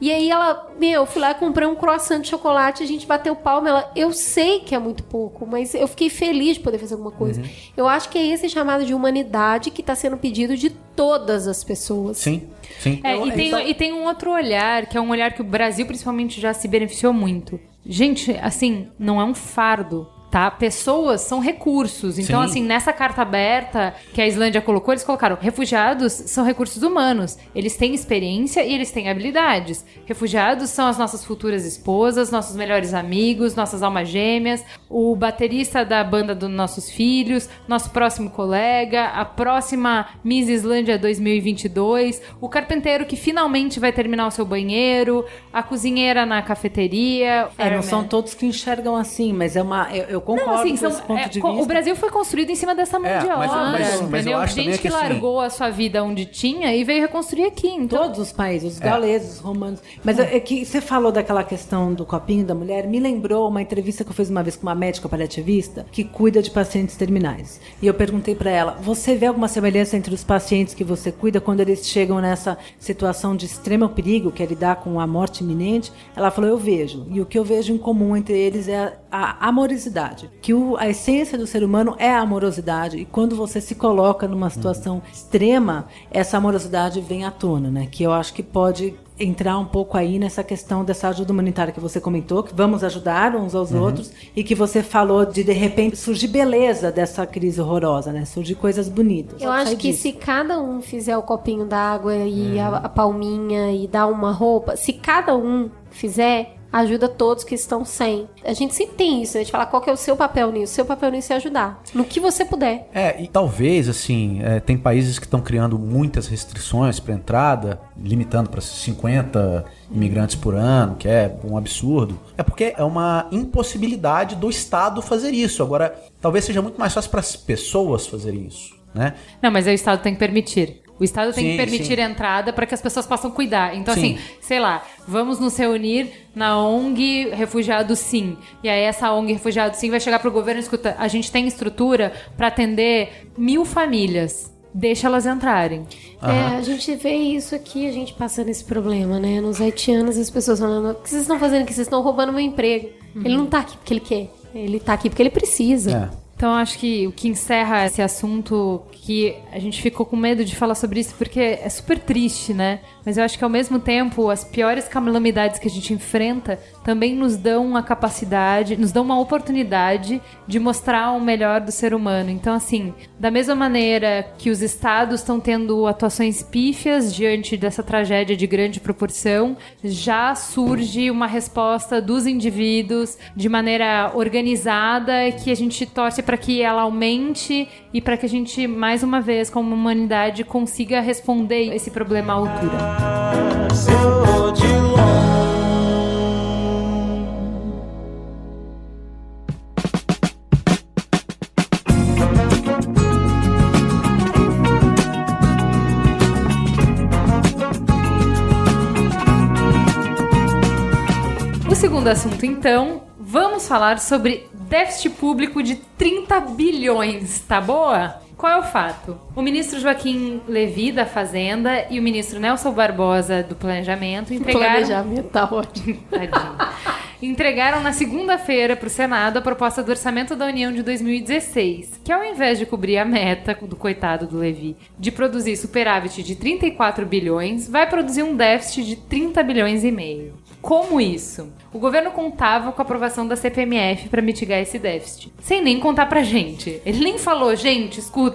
E aí ela, meu, eu fui lá, comprei um croissant de chocolate, a gente bateu palma. Ela, eu sei que é muito pouco, mas eu fiquei feliz de poder fazer alguma coisa. Eu acho que é esse chamado de humanidade que está sendo pedido de todas as pessoas. Sim, sim. É, e, tem, e tem um outro olhar, que é um olhar que o Brasil principalmente já se beneficiou muito. Gente, assim, não é um fardo. Tá? Pessoas são recursos. Então, Sim. assim, nessa carta aberta que a Islândia colocou, eles colocaram: refugiados são recursos humanos. Eles têm experiência e eles têm habilidades. Refugiados são as nossas futuras esposas, nossos melhores amigos, nossas almas gêmeas, o baterista da banda dos nossos filhos, nosso próximo colega, a próxima Miss Islândia 2022, o carpinteiro que finalmente vai terminar o seu banheiro, a cozinheira na cafeteria. É, não são todos que enxergam assim, mas é uma. Eu, eu concordo Não, assim, com são- esse ponto é, de co- vista. o Brasil foi construído em cima dessa mão É, de mas- obra, mas- mas eu entendeu? acho também Gente que, que assim- largou a sua vida onde tinha e veio reconstruir aqui. Então, Todos os países, os gauleses, os romanos. Mas é que você falou daquela questão do copinho da mulher, me lembrou uma entrevista que eu fiz uma vez com uma médica paliativista que cuida de pacientes terminais. E eu perguntei pra ela: você vê alguma semelhança entre os pacientes que você cuida quando eles chegam nessa situação de extremo perigo, que é lidar com a morte iminente? Ela falou: eu vejo. E o que eu vejo em comum entre eles é a, a amorosidade. Que o- a essência do ser humano é a amorosidade. E quando você se coloca numa situação extrema, essa amorosidade vem à tona, né? Que eu acho que pode entrar um pouco aí nessa questão dessa ajuda humanitária que você comentou, que vamos ajudar uns aos outros, e que você falou de de repente surgir beleza dessa crise horrorosa, né? Surgir coisas bonitas. Eu acho que disso. se cada um fizer o copinho d'água e a, a palminha e dar uma roupa, se cada um fizer, ajuda todos que estão sem. A gente sempre tem isso, né? De falar qual que é o seu papel nisso. Seu papel nisso é ajudar. No que você puder. É, e talvez, assim, é, tem países que estão criando muitas restrições para entrada, limitando para 50 imigrantes por ano, que é um absurdo. É porque é uma impossibilidade do Estado fazer isso. Agora, talvez seja muito mais fácil para as pessoas fazerem isso, né? Não, mas aí o Estado tem que permitir. O Estado tem Sim, que permitir sim. a entrada para que as pessoas possam cuidar. Então, Sim. assim, sei lá, vamos nos reunir na ONG Refugiado Sim. E aí essa ONG Refugiado Sim vai chegar pro governo e escuta, a gente tem estrutura para atender mil famílias. Deixa elas entrarem. É, a gente vê isso aqui, a gente passando esse problema, né? Nos haitianos, as pessoas falando: o que vocês estão fazendo aqui? Vocês estão roubando meu emprego. Ele não tá aqui porque ele quer. Ele tá aqui porque ele precisa. É. Então, acho que o que encerra esse assunto, que a gente ficou com medo de falar sobre isso, porque é super triste, né? Mas eu acho que ao mesmo tempo, as piores calamidades que a gente enfrenta também nos dão uma capacidade, nos dão uma oportunidade de mostrar o melhor do ser humano. Então, assim, da mesma maneira que os estados estão tendo atuações pífias diante dessa tragédia de grande proporção, já surge uma resposta dos indivíduos de maneira organizada que a gente torce para que ela aumente e para que a gente, mais uma vez, como humanidade, consiga responder esse problema à altura. O segundo assunto, então, vamos falar sobre déficit público de 30 bilhões, tá boa? Qual é o fato? O ministro Joaquim Levi, da Fazenda, e o ministro Nelson Barbosa, do Planejamento, entregaram... Planejamento tá ótimo. Tadinho. Entregaram na segunda-feira para o Senado a proposta do Orçamento da União de 2016, que ao invés de cobrir a meta do coitado do Levi de produzir superávit de 34 bilhões, vai produzir um déficit de 30 bilhões e meio. Como isso? O governo contava com a aprovação da CPMF para mitigar esse déficit, sem nem contar pra gente. Ele nem falou, gente, escuta,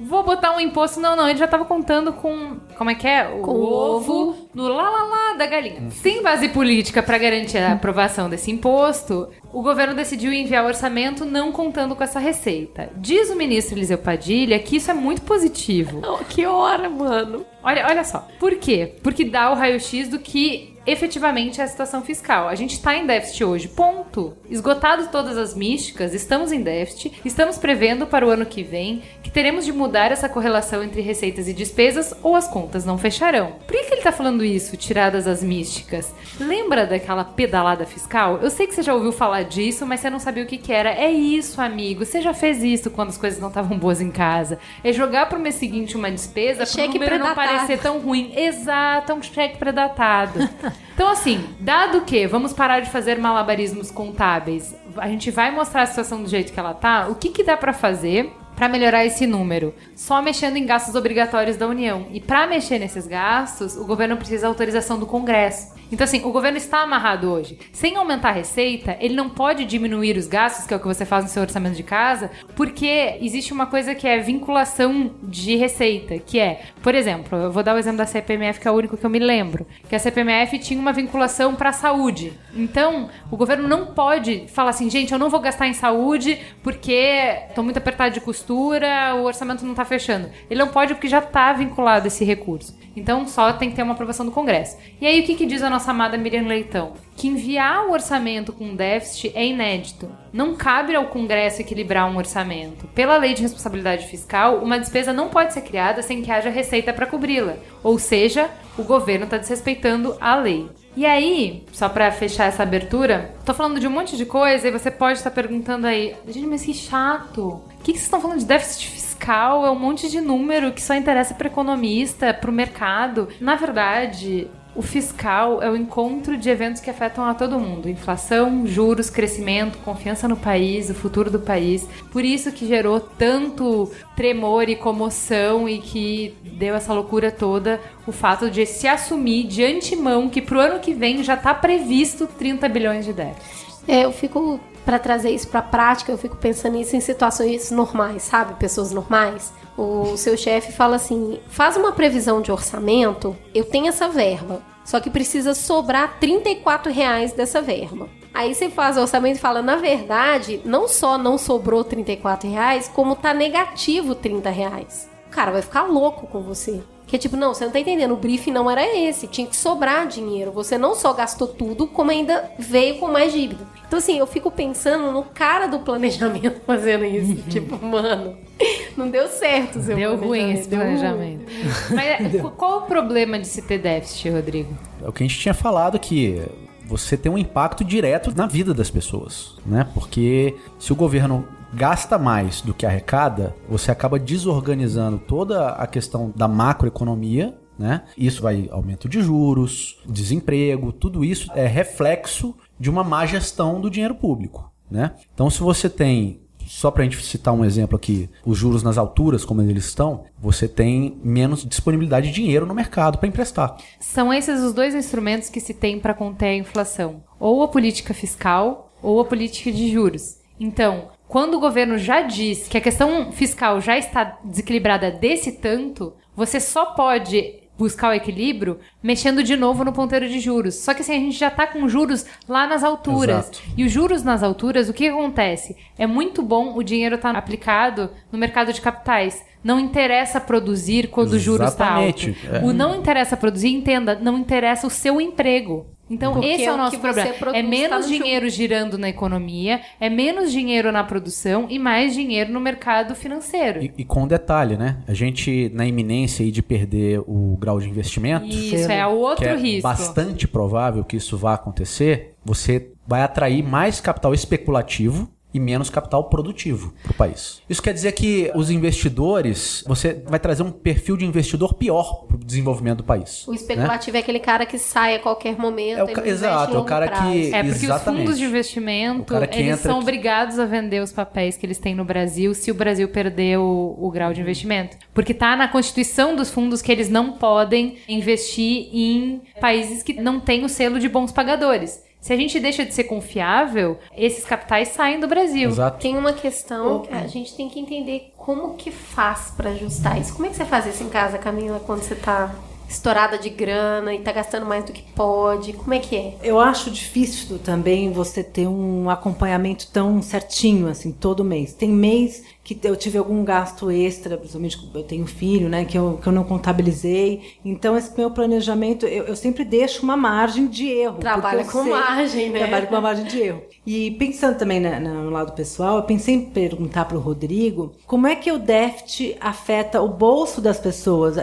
vou botar um imposto. Não, não, ele já tava contando com. Como é que é? O Com o ovo. no lá lá lá da galinha. Sem base política para garantir a aprovação desse imposto, o governo decidiu enviar o orçamento não contando com essa receita. Diz o ministro Eliseu Padilha que isso é muito positivo. Oh, que hora, mano. Olha, olha só. Por quê? Porque dá o raio-x do que efetivamente é a situação fiscal. A gente está em déficit hoje, ponto. Esgotado todas as místicas, estamos em déficit, estamos prevendo para o ano que vem que teremos de mudar essa correlação entre receitas e despesas ou as contas não fecharão. Por que, que ele está falando isso, tiradas as místicas? Lembra daquela pedalada fiscal? Eu sei que você já ouviu falar disso, mas você não sabia o que, que era. É isso, amigo. Você já fez isso quando as coisas não estavam boas em casa. É jogar pro mês seguinte uma despesa para o Cheque número não parecer tão ruim. Exato, é um cheque predatado. *laughs* Então, assim, dado que vamos parar de fazer malabarismos contábeis, a gente vai mostrar a situação do jeito que ela tá, o que, que dá pra fazer pra melhorar esse número? Só mexendo em gastos obrigatórios da União. E pra mexer nesses gastos, o governo precisa da autorização do Congresso. Então, assim, o governo está amarrado hoje. Sem aumentar a receita, ele não pode diminuir os gastos, que é o que você faz no seu orçamento de casa, porque existe uma coisa que é vinculação de receita, que é, por exemplo, eu vou dar o exemplo da CPMF, que é o único que eu me lembro, que a CPMF tinha uma vinculação para a saúde. Então, o governo não pode falar assim, gente, eu não vou gastar em saúde porque estou muito apertado de o orçamento não está fechando. Ele não pode porque já está vinculado esse recurso. Então, só tem que ter uma aprovação do Congresso. E aí, o que, que diz a nossa amada Miriam Leitão? Que enviar o orçamento com déficit é inédito. Não cabe ao Congresso equilibrar um orçamento. Pela lei de responsabilidade fiscal, uma despesa não pode ser criada sem que haja receita para cobri-la. Ou seja, o governo está desrespeitando a lei. E aí, só pra fechar essa abertura, tô falando de um monte de coisa e você pode estar perguntando aí, gente, mas que chato. O que, que vocês estão falando de déficit fiscal? É um monte de número que só interessa para economista, para o mercado. Na verdade, o fiscal é o encontro de eventos que afetam a todo mundo: inflação, juros, crescimento, confiança no país, o futuro do país. Por isso que gerou tanto tremor e comoção e que deu essa loucura toda o fato de se assumir de antemão que pro ano que vem já tá previsto 30 bilhões de déficit. É, eu fico para trazer isso para prática, eu fico pensando nisso em situações normais, sabe? Pessoas normais. O seu chefe fala assim: "Faz uma previsão de orçamento, eu tenho essa verba. Só que precisa sobrar 34 reais dessa verba. Aí você faz o orçamento e fala, na verdade, não só não sobrou 34 reais, como tá negativo 30 reais. O cara vai ficar louco com você. Que é tipo, não, você não tá entendendo, o briefing não era esse, tinha que sobrar dinheiro. Você não só gastou tudo, como ainda veio com mais dívida. Então, assim, eu fico pensando no cara do planejamento *laughs* fazendo isso. tipo, mano, não deu certo seu Deu ruim esse deu planejamento. Mas é, qu- qual o problema de se ter déficit, Rodrigo? É o que a gente tinha falado que você tem um impacto direto na vida das pessoas, né? Porque se o governo gasta mais do que arrecada, você acaba desorganizando toda a questão da macroeconomia, né? Isso vai aumento de juros, desemprego, tudo isso é reflexo de uma má gestão do dinheiro público, né? Então se você tem só para a gente citar um exemplo aqui, os juros nas alturas, como eles estão, você tem menos disponibilidade de dinheiro no mercado para emprestar. São esses os dois instrumentos que se tem para conter a inflação: ou a política fiscal ou a política de juros. Então, quando o governo já diz que a questão fiscal já está desequilibrada desse tanto, você só pode buscar o equilíbrio mexendo de novo no ponteiro de juros. Só que assim, a gente já tá com juros lá nas alturas. Exato. E os juros nas alturas, o que acontece? É muito bom o dinheiro estar aplicado no mercado de capitais. Não interessa produzir quando o juros está alto. Exatamente, é. O não interessa produzir, entenda, não interessa o seu emprego. Então, Porque esse é o o nosso problema. produz É tá menos no dinheiro girando na economia, é menos dinheiro na produção e mais dinheiro no mercado financeiro. E, e com um detalhe, né? A gente, na iminência aí de perder o grau de investimento, Isso é o outro que é risco. bastante provável que isso vá acontecer, você vai atrair mais capital especulativo e menos capital produtivo para o país. Isso quer dizer que os investidores, você vai trazer um perfil de investidor pior para o desenvolvimento do país. O né? especulativo é aquele cara que sai a qualquer momento. É o ca- exato, é o cara prazo. que- É porque os Exatamente. fundos de investimento, eles são aqui- obrigados a vender os papéis que eles têm no Brasil se o Brasil perder o, o grau de investimento. Porque tá na constituição dos fundos que eles não podem investir em países que não têm o selo de bons pagadores. Se a gente deixa de ser confiável, esses capitais saem do Brasil. Exato. Tem uma questão que a gente tem que entender como que faz pra ajustar isso. Como é que você faz isso em casa, Camila, quando você tá estourada de grana e tá gastando mais do que pode? Como é que é? Eu acho difícil também você ter um acompanhamento tão certinho, assim, todo mês. Tem mês que eu tive algum gasto extra, principalmente eu tenho filho, né, que eu, que eu não contabilizei. Então, esse meu planejamento, eu, eu sempre deixo uma margem de erro. Trabalha com margem, né? Trabalho com uma margem de erro. E pensando também na- na- no lado pessoal, eu pensei em perguntar para o Rodrigo como é que o déficit afeta o bolso das pessoas.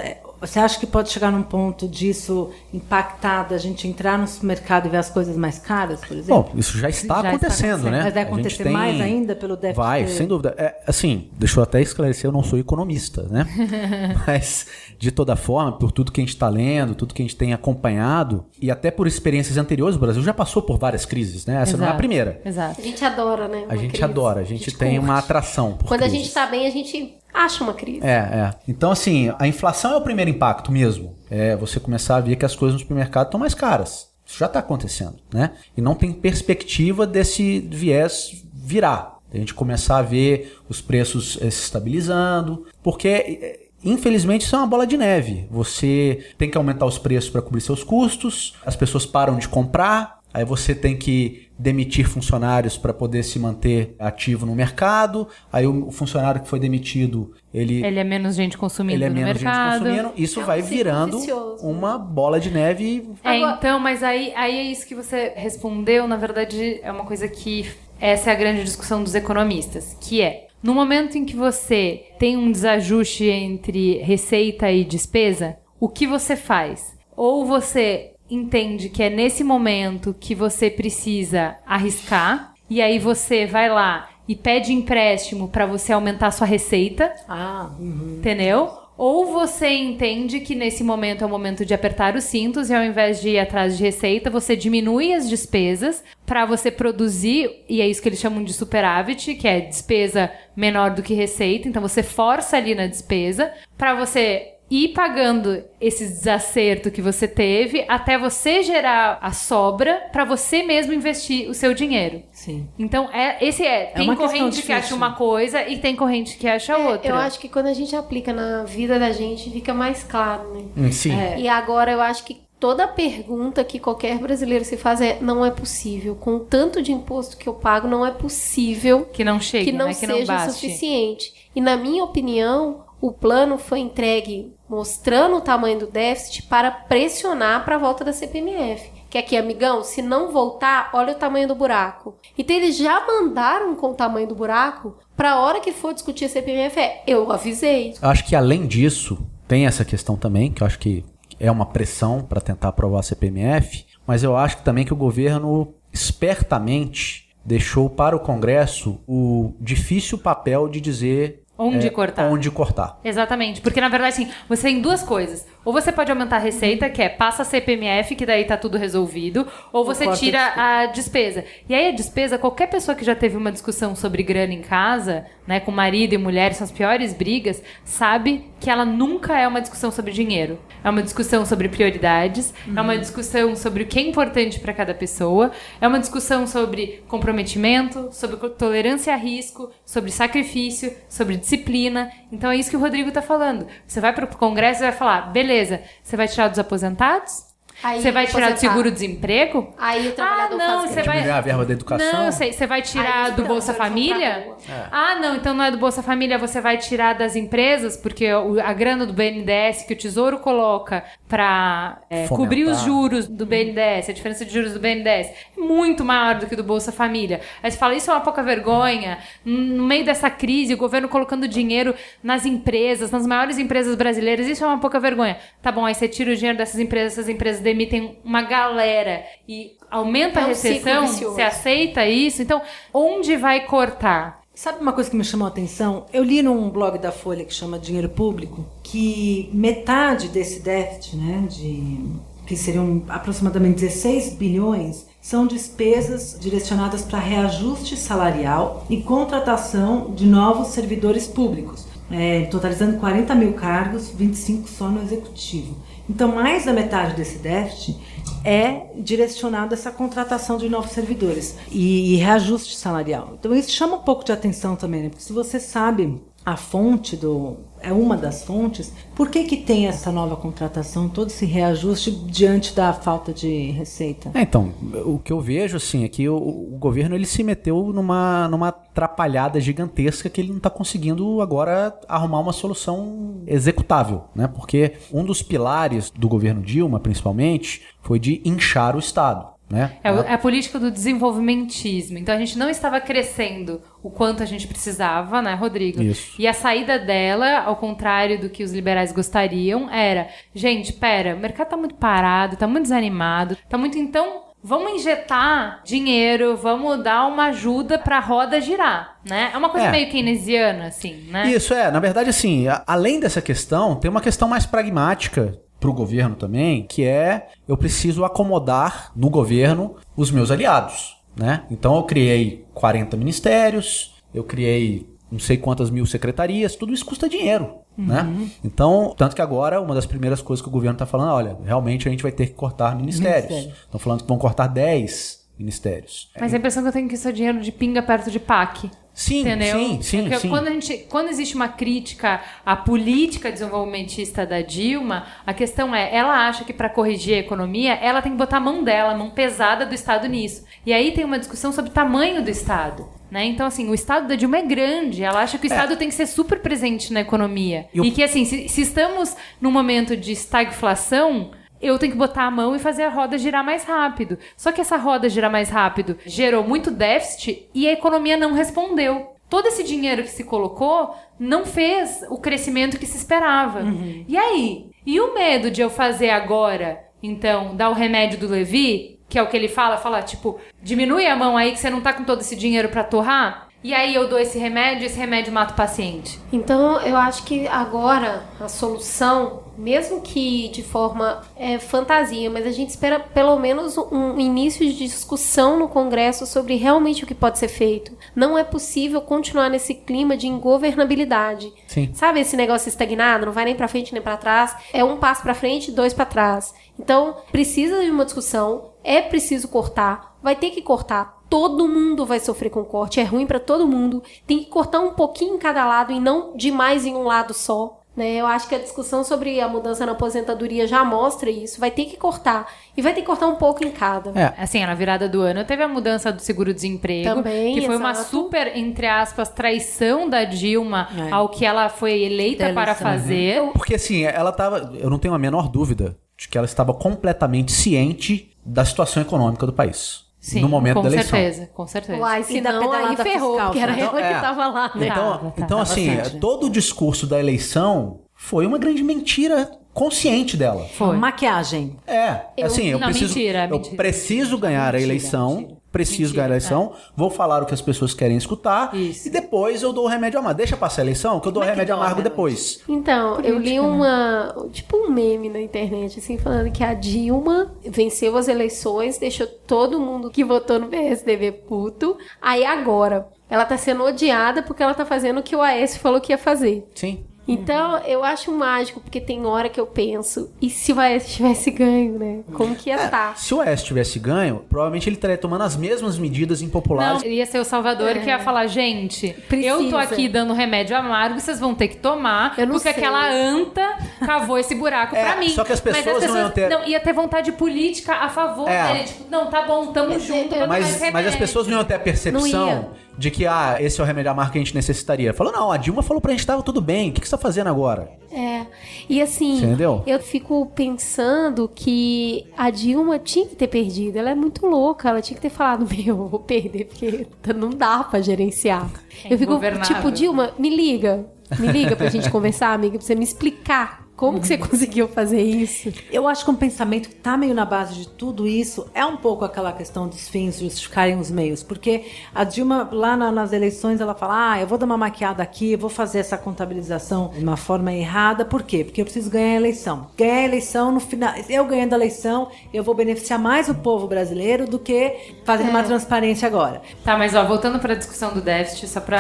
Você acha que pode chegar num ponto disso impactar da gente entrar no supermercado e ver as coisas mais caras, por exemplo? Bom, isso já está Já está acontecendo, acontecendo. né? Mas vai A gente acontecer tem- mais ainda pelo déficit? Vai, sem dúvida. É, assim, deixa eu até esclarecer, eu não sou economista, né? *laughs* Mas, de toda forma, por tudo que a gente está lendo, tudo que a gente tem acompanhado, e até por experiências anteriores, o Brasil já passou por várias crises, né? Essa não é a Exato. primeira. Exato. A gente adora, né? A gente crise. adora, a gente, tem curte. uma atração por Quando a crises. gente tá bem, a gente acha uma crise. É, é. Então, assim, a inflação é o primeiro impacto mesmo. É você começar a ver que as coisas no supermercado estão mais caras. Isso já está acontecendo, né? E não tem perspectiva desse viés virar. A gente começar a ver os preços eh, se estabilizando, porque eh, infelizmente isso é uma bola de neve. Você tem que aumentar os preços para cobrir seus custos, as pessoas param de comprar, aí você tem que demitir funcionários para poder se manter ativo no mercado, aí o funcionário que foi demitido, ele Ele é menos gente consumindo ele é no menos gente mercado. consumindo, isso É um vai virando vicioso. uma bola de neve. É, Agora- então, mas aí, aí é isso que você respondeu, na verdade, é uma coisa que essa é a grande discussão dos economistas, que é no momento em que você tem um desajuste entre receita e despesa, o que você faz? Ou você entende que é nesse momento que você precisa arriscar, e aí você vai lá e pede empréstimo para você aumentar sua receita, Ah, uhum. Entendeu? Ou você entende que nesse momento é o momento de apertar os cintos e ao invés de ir atrás de receita, você diminui as despesas para você produzir, e é isso que eles chamam de superávit, que é despesa menor do que receita. Então você força ali na despesa para você ir pagando esse desacerto que você teve até você gerar a sobra para você mesmo investir o seu dinheiro. sim. Então, é, esse é. Tem uma questão corrente que acha uma coisa e tem corrente que acha É, outra. Eu acho que quando a gente aplica na vida da gente, fica mais claro, né? Hum, Sim. É. E agora eu acho que toda pergunta que qualquer brasileiro se faz é: não é possível. Com o tanto de imposto que eu pago, não é possível Que não chegue, que não né? Que não seja o baste. suficiente. E na minha opinião, o plano foi entregue mostrando o tamanho do déficit para pressionar para a volta da CPMF. Que aqui, amigão, se não voltar, olha o tamanho do buraco. Então eles já mandaram com o tamanho do buraco para a hora que for discutir a CPMF, é, eu avisei. Acho que além disso, tem essa questão também, que eu acho que é uma pressão para tentar aprovar a CPMF, mas eu acho também que o governo espertamente deixou para o Congresso o difícil papel de dizer Onde é, cortar. Onde cortar. Exatamente, porque na verdade, assim, você tem duas coisas. Ou você pode aumentar a receita, que é passa a CPMF, que daí tá tudo resolvido, ou você tira a despesa. E aí a despesa, qualquer pessoa que já teve uma discussão sobre grana em casa, né, com marido e mulher, são as piores brigas, sabe que ela nunca é uma discussão sobre dinheiro. É uma discussão sobre prioridades, é uma discussão sobre o que é importante para cada pessoa, é uma discussão sobre comprometimento, sobre tolerância a risco, sobre sacrifício, sobre disciplina. Então é isso que o Rodrigo tá falando. Você vai pro Congresso e vai falar: beleza, você vai tirar dos aposentados? Aí, Você vai tirar do aposentar. seguro-desemprego? Aí o Ah, trabalhador não, faz você greve. vai. Diminuir a verba da educação. Não, eu sei. Você vai tirar do Bolsa Família? rua. Ah, não, então não é do Bolsa Família, você vai tirar das empresas, porque a grana do BNDES que o Tesouro coloca pra é, cobrir os juros do BNDES, a diferença de juros do BNDES, é muito maior do que do Bolsa Família. Aí você fala, isso é uma pouca vergonha. No meio dessa crise, o governo colocando dinheiro nas empresas, nas maiores empresas brasileiras, isso é uma pouca vergonha. Tá bom, aí você tira o dinheiro dessas empresas, essas empresas demitem uma galera e aumenta É a um ciclo recessão, você aceita isso? Então, onde vai cortar? Sabe uma coisa que me chamou a atenção? Eu li num blog da Folha que chama Dinheiro Público que metade desse déficit, né, de que seriam aproximadamente 16 bilhões, são despesas direcionadas para reajuste salarial e contratação de novos servidores públicos, é, totalizando 40 mil cargos, 25 só no executivo. Então, mais da metade desse déficit é direcionado a essa contratação de novos servidores e, e reajuste salarial. Então, isso chama um pouco de atenção também, né? Porque se você sabe a fonte do. é uma das fontes, por que, que tem essa nova contratação, todo esse reajuste diante da falta de receita? É, então, o que eu vejo, assim, é que o, o governo ele se meteu numa, numa atrapalhada gigantesca que ele não está conseguindo agora arrumar uma solução executável, né? Porque um dos pilares do governo Dilma, principalmente, foi de inchar o Estado. Né? É, o- é a política do desenvolvimentismo. Então a gente não estava crescendo o quanto a gente precisava, né, Rodrigo? Isso. E a saída dela, ao contrário do que os liberais gostariam, era: gente, pera, o mercado tá muito parado, tá muito desanimado, tá muito. Então, vamos injetar dinheiro, vamos dar uma ajuda pra roda girar, né? É uma coisa É. meio keynesiana, assim, né? Isso é, na verdade, assim, a- além dessa questão, tem uma questão mais pragmática para o governo também, que é eu preciso acomodar no governo os meus aliados, né? Então eu criei 40 ministérios, eu criei não sei quantas mil secretarias, tudo isso custa dinheiro, né? Então, tanto que agora uma das primeiras coisas que o governo está falando, olha, realmente a gente vai ter que cortar ministérios. Ministério. Estão falando que vão cortar 10 ministérios. Mas a impressão que eu tenho é que isso é dinheiro de pinga perto de PAC. Sim, Entendeu? sim, sim, Porque sim. Quando, a gente, quando existe uma crítica à política desenvolvimentista da Dilma, a questão é, ela acha que para corrigir a economia, ela tem que botar a mão dela, a mão pesada do Estado nisso. E aí tem uma discussão sobre o tamanho do Estado. Né? Então, assim, o Estado da Dilma é grande. Ela acha que o Estado tem que ser super presente na economia. E o- E que, assim, se, se estamos num momento de estagflação, eu tenho que botar a mão e fazer a roda girar mais rápido. Só que essa roda girar mais rápido gerou muito déficit e a economia não respondeu. Todo esse dinheiro que se colocou não fez o crescimento que se esperava. E aí? E o medo de eu fazer agora, então, dar o remédio do Levi, que é o que ele fala, fala tipo, diminui a mão aí que você não tá com todo esse dinheiro pra torrar? E aí eu dou esse remédio e esse remédio mata o paciente. Então, eu acho que agora a solução, mesmo que de forma é, fantasia, mas a gente espera pelo menos um início de discussão no Congresso sobre realmente o que pode ser feito. Não é possível continuar nesse clima de ingovernabilidade. Sim. Sabe esse negócio estagnado, não vai nem pra frente nem pra trás, é um passo pra frente, dois pra trás. Então, precisa de uma discussão, é preciso cortar, vai ter que cortar. Todo mundo vai sofrer com corte, é ruim pra todo mundo. Tem que cortar um pouquinho em cada lado e não demais em um lado só. Né? Eu acho que a discussão sobre a mudança na aposentadoria já mostra isso. Vai ter que cortar. E vai ter que cortar um pouco em cada. É. Assim, na virada do ano teve a mudança do seguro-desemprego, Também, que foi uma exato. super, entre aspas, traição da Dilma É. ao que ela foi eleita Da para eleição. fazer. Porque assim, ela tava. Eu não tenho a menor dúvida de que ela estava completamente ciente da situação econômica do país. Sim, no momento com da eleição. certeza, com certeza. Uai, E da senão aí ferrou, fiscal, porque era então, ela é. que tava lá, né? Então, Tava, então tava assim, bastante. todo o discurso da eleição foi uma grande mentira consciente dela. Foi. Maquiagem. É, Eu- assim, eu não, preciso, mentira, eu mentira. preciso ganhar a Mentira, eleição, mentira. Preciso Mentira, ganhar a eleição, vou falar o que as pessoas querem escutar Isso. e depois eu dou o remédio amargo. Deixa passar a eleição, que eu dou o é remédio amargo depois. Então, eu li Política, né? uma. Tipo um meme na internet, assim, falando que a Dilma venceu as eleições, deixou todo mundo que votou no PSDB puto. Aí agora, ela tá sendo odiada porque ela tá fazendo o que o Aécio falou que ia fazer. Sim. Então, eu acho mágico, porque tem hora que eu penso, e se o Aécio tivesse ganho, né? Como que ia estar? Se o Oeste tivesse ganho, provavelmente ele estaria tomando as mesmas medidas impopulares. Não, ia ser o Salvador que ia falar, gente, eu tô Precisa. aqui dando remédio amargo, vocês vão ter que tomar, Eu não porque sei. aquela anta cavou esse buraco É, pra mim. só que as Mas pessoas não iam ter- Não, ia ter vontade política a favor É. dele. Tipo, não, tá bom, tamo junto, vamos mais Mas, mas as pessoas não iam ter a Não percepção ia. De que, ah, esse é o remédio amargo que a gente necessitaria. Falou, não, a Dilma falou pra gente que tava tudo bem, o que, que você tá fazendo agora? É. E assim, entendeu? eu fico pensando que a Dilma tinha que ter perdido. Ela é muito louca. Ela tinha que ter falado: *laughs* Meu, eu vou perder porque não dá pra gerenciar. É eu fico tipo, Dilma, me liga. Me liga pra gente conversar, amiga, pra você me explicar como que você conseguiu fazer isso. Eu acho que um pensamento que tá meio na base de tudo isso é um pouco aquela questão dos fins justificarem os meios. Porque a Dilma, lá na- nas eleições, ela fala: ah, eu vou dar uma maquiada aqui, vou fazer essa contabilização de uma forma errada. Por quê? Porque eu preciso ganhar a eleição. Ganhar a eleição, no final, eu ganhando a eleição, eu vou beneficiar mais o povo brasileiro do que fazendo uma transparência agora. Tá, mas ó, voltando para a discussão do déficit, só para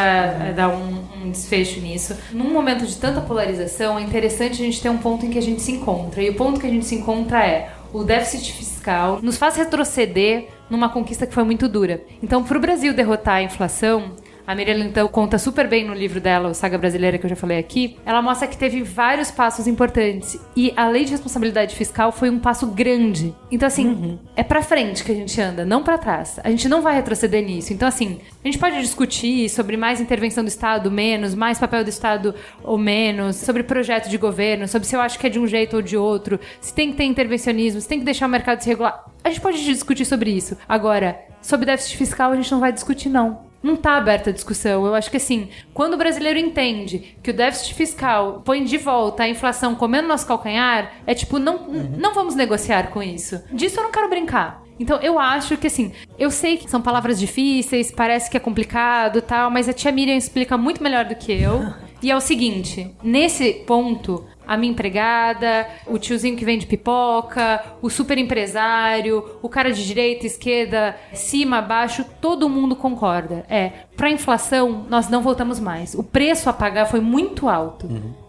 eh, dar um, um desfecho nisso. Num momento de tanta polarização, é interessante a gente ter um ponto em que a gente se encontra. E o ponto que a gente se encontra é o déficit fiscal nos faz retroceder numa conquista que foi muito dura. Então, para o Brasil derrotar a inflação, a Miriam então conta super bem no livro dela, o Saga Brasileira, que eu já falei aqui. Ela mostra que teve vários passos importantes. E a lei de responsabilidade fiscal foi um passo grande. Então, assim, é pra frente que a gente anda, não pra trás. A gente não vai retroceder nisso. Então, assim, a gente pode discutir sobre mais intervenção do Estado, menos, mais papel do Estado ou menos, sobre projeto de governo, sobre se eu acho que é de um jeito ou de outro, se tem que ter intervencionismo, se tem que deixar o mercado se regular. A gente pode discutir sobre isso. Agora, sobre déficit fiscal, a gente não vai discutir, não. Não tá aberta a discussão. Eu acho que assim, quando o brasileiro entende que o déficit fiscal põe de volta a inflação comendo nosso calcanhar, é tipo, não, não vamos negociar com isso. Disso eu não quero brincar. Então eu acho que assim, eu sei que são palavras difíceis, parece que é complicado e tal, mas a tia Miriam explica muito melhor do que eu. *laughs* E é o seguinte, nesse ponto, a minha empregada, o tiozinho que vende pipoca, o super empresário, o cara de direita, esquerda, cima, baixo, todo mundo concorda. É, pra inflação, nós não voltamos mais. O preço a pagar foi muito alto.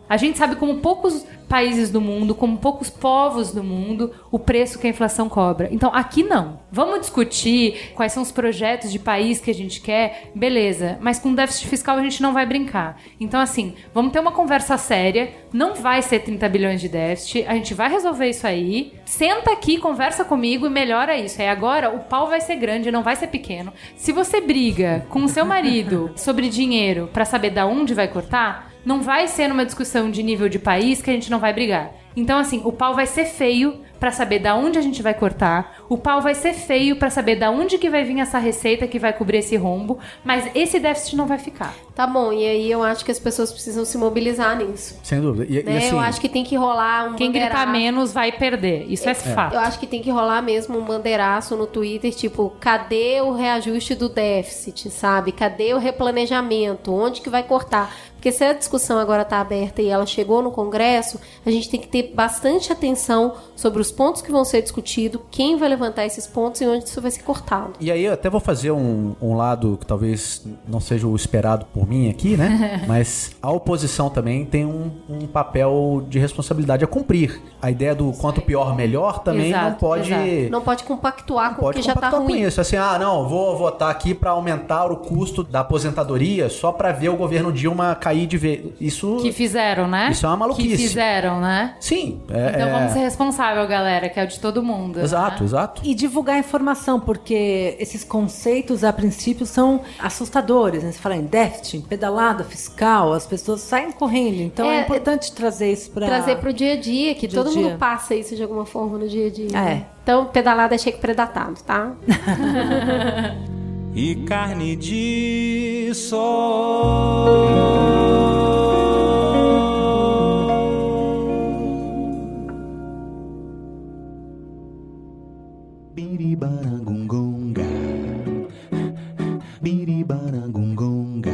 A gente sabe como poucos países do mundo, como poucos povos do mundo, o preço que a inflação cobra. Então, aqui não. Vamos discutir quais são os projetos de país que a gente quer, beleza. Mas com déficit fiscal a gente não vai brincar. Então, assim, vamos ter uma conversa séria. Não vai ser 30 bilhões de déficit. A gente vai resolver isso aí. Senta aqui, conversa comigo e melhora isso. Aí agora o pau vai ser grande, não vai ser pequeno. Se você briga com o seu marido *laughs* sobre dinheiro pra saber da onde vai cortar, não vai ser numa discussão de nível de país que a gente não vai brigar. Então, assim, o pau vai ser feio pra saber da onde a gente vai cortar. O pau vai ser feio pra saber da onde que vai vir essa receita que vai cobrir esse rombo. Mas esse déficit não vai ficar. Tá bom, e aí eu acho que as pessoas precisam se mobilizar nisso. Sem dúvida. E, e Né? assim, eu acho que tem que rolar um Quem gritar bandeiraço. menos vai perder. Isso é, fato. Eu acho que tem que rolar mesmo um bandeiraço no Twitter, tipo, cadê o reajuste do déficit, sabe? Cadê o replanejamento? Onde que vai cortar? Porque se a discussão agora tá aberta e ela chegou no Congresso, a gente tem que ter bastante atenção sobre os os pontos que vão ser discutidos, quem vai levantar esses pontos e onde isso vai ser cortado. E aí eu até vou fazer um, um lado que talvez não seja o esperado por mim aqui, né? *laughs* Mas a oposição também tem um, um papel de responsabilidade a cumprir. A ideia do quanto pior, melhor também não Exato, pode... exato. Não pode compactuar com o que já tá compactuar com ruim. isso. Assim, ah, não, vou votar aqui pra aumentar o custo da aposentadoria só pra ver o governo Dilma cair de vez. Isso. Que fizeram, né? Isso é uma maluquice. Que fizeram, né? Sim. É, Então é- vamos ser responsável, galera, que é o de todo mundo. Exato, né? exato. E divulgar informação, porque esses conceitos, a princípio, são assustadores. Né? Você fala em déficit, em pedalada fiscal, as pessoas saem correndo. Então é, É, importante trazer isso para. Trazer pro dia a dia, que Dia todo dia. mundo passa isso de alguma forma no dia a dia. né? É. Então, pedalada é cheque predatado, tá? *laughs* e carne de sol. Biribarangungonga. Biribarangungonga.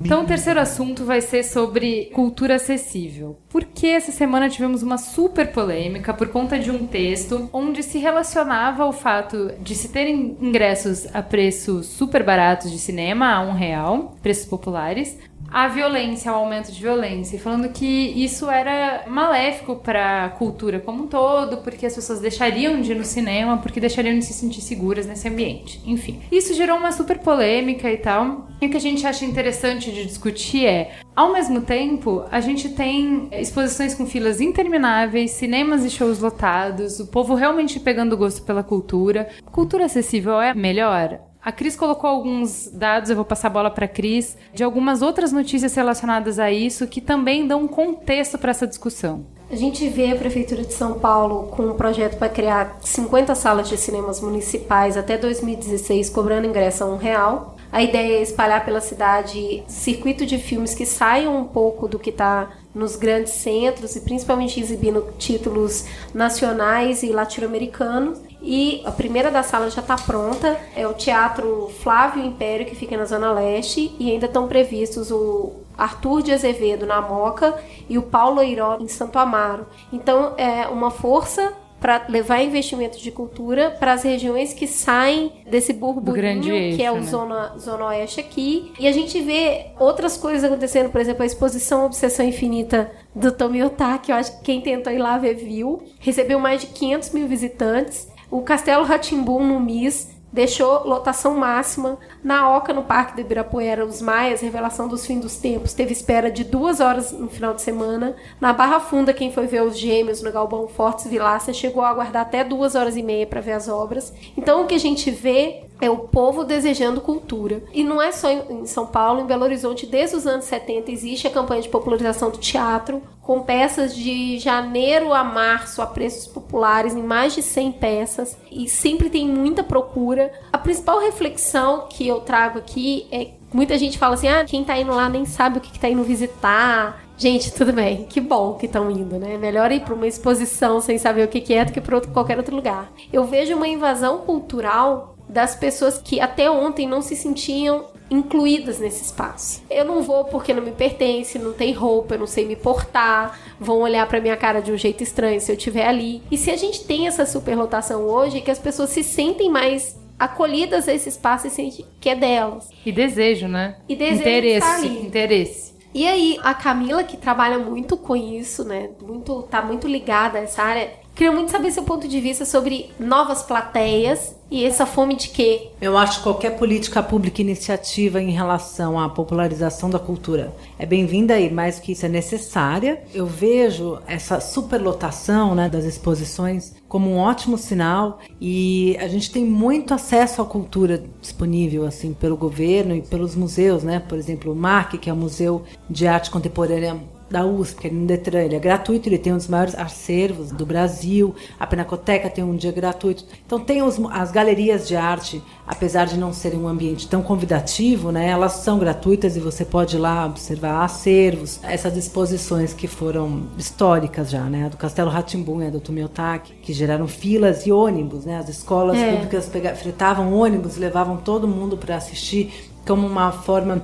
Então, o terceiro assunto vai ser sobre cultura acessível. Porque essa semana tivemos uma super polêmica por conta de um texto onde se relacionava ao fato de se terem ingressos a preços super baratos de cinema, a um real, preços populares, a violência, ao aumento de violência, falando que isso era maléfico para a cultura como um todo, porque as pessoas deixariam de ir no cinema, porque deixariam de se sentir seguras nesse ambiente. Enfim, isso gerou uma super polêmica e tal. E o que a gente acha interessante de discutir é, ao mesmo tempo, a gente tem exposições com filas intermináveis, cinemas e shows lotados, o povo realmente pegando gosto pela cultura. Cultura acessível é melhor? A Cris colocou alguns dados, eu vou passar a bola para a Cris, de algumas outras notícias relacionadas a isso que também dão contexto para essa discussão. A gente vê a Prefeitura de São Paulo com um projeto para criar 50 salas de cinemas municipais até 2016, cobrando ingresso a um real. A ideia é espalhar pela cidade circuito de filmes que saiam um pouco do que está nos grandes centros e principalmente exibindo títulos nacionais e latino-americanos. E a primeira da sala já está pronta, é o Teatro Flávio Império, que fica na Zona Leste, e ainda estão previstos o Arthur de Azevedo na Moca e o Paulo Eiró em Santo Amaro. Então é uma força para levar investimento de cultura para as regiões que saem desse burburinho grande que é eixo, o né? zona, zona oeste aqui. E a gente vê outras coisas acontecendo, por exemplo, a exposição Obsessão Infinita do Tomi Otaki, eu acho que quem tentou ir lá ver viu. Recebeu mais de 500 mil visitantes. O Castelo Ratimbum no MIS deixou lotação máxima. Na Oca, no Parque do Ibirapuera, os Maias, Revelação dos Fins dos Tempos, teve espera de duas horas no final de semana. Na Barra Funda, quem foi ver os gêmeos no Galbão Fortes Vilaça chegou a aguardar até duas horas e meia para ver as obras. Então, o que a gente vê é o povo desejando cultura. E não é só em São Paulo, em Belo Horizonte, desde os anos 70 existe a campanha de popularização do teatro, com peças de janeiro a março a preços populares, em mais de 100 peças, e sempre tem muita procura. A principal reflexão que eu trago aqui é muita gente fala assim: "Ah, quem tá indo lá nem sabe o que, que tá indo visitar". Gente, tudo bem, que bom que estão indo, né? Melhor ir para uma exposição sem saber o que, que é do que para qualquer outro lugar. Eu vejo uma invasão cultural das pessoas que até ontem não se sentiam incluídas nesse espaço. Eu não vou porque não me pertence, não tem roupa, eu não sei me portar, vão olhar pra minha cara de um jeito estranho se eu estiver ali. E se a gente tem essa superlotação hoje, é que as pessoas se sentem mais acolhidas a esse espaço e sentem que é delas. E desejo, né? E desejo interesse, interesse. E aí, a Camila, que trabalha muito com isso, né? Muito, tá muito ligada a essa área. Queria muito saber seu ponto de vista sobre novas plateias e essa fome de quê? Eu acho que qualquer política pública iniciativa em relação à popularização da cultura é bem-vinda e mais que isso é necessária. Eu vejo essa superlotação né, das exposições como um ótimo sinal e a gente tem muito acesso à cultura disponível assim pelo governo e pelos museus, né? Por exemplo, o MAC, que é o Museu de Arte Contemporânea da USP, ele no Detran, ele é gratuito, ele tem um dos maiores acervos do Brasil, a Pinacoteca tem um dia gratuito. Então tem os- as galerias de arte, apesar de não serem um ambiente tão convidativo, né, elas são gratuitas e você pode ir lá observar acervos, essas exposições que foram históricas já, né, do Castelo Ratimbun a do Tumiotaki, que geraram filas e ônibus, né, as escolas É. públicas pega- fretavam ônibus levavam todo mundo para assistir como uma forma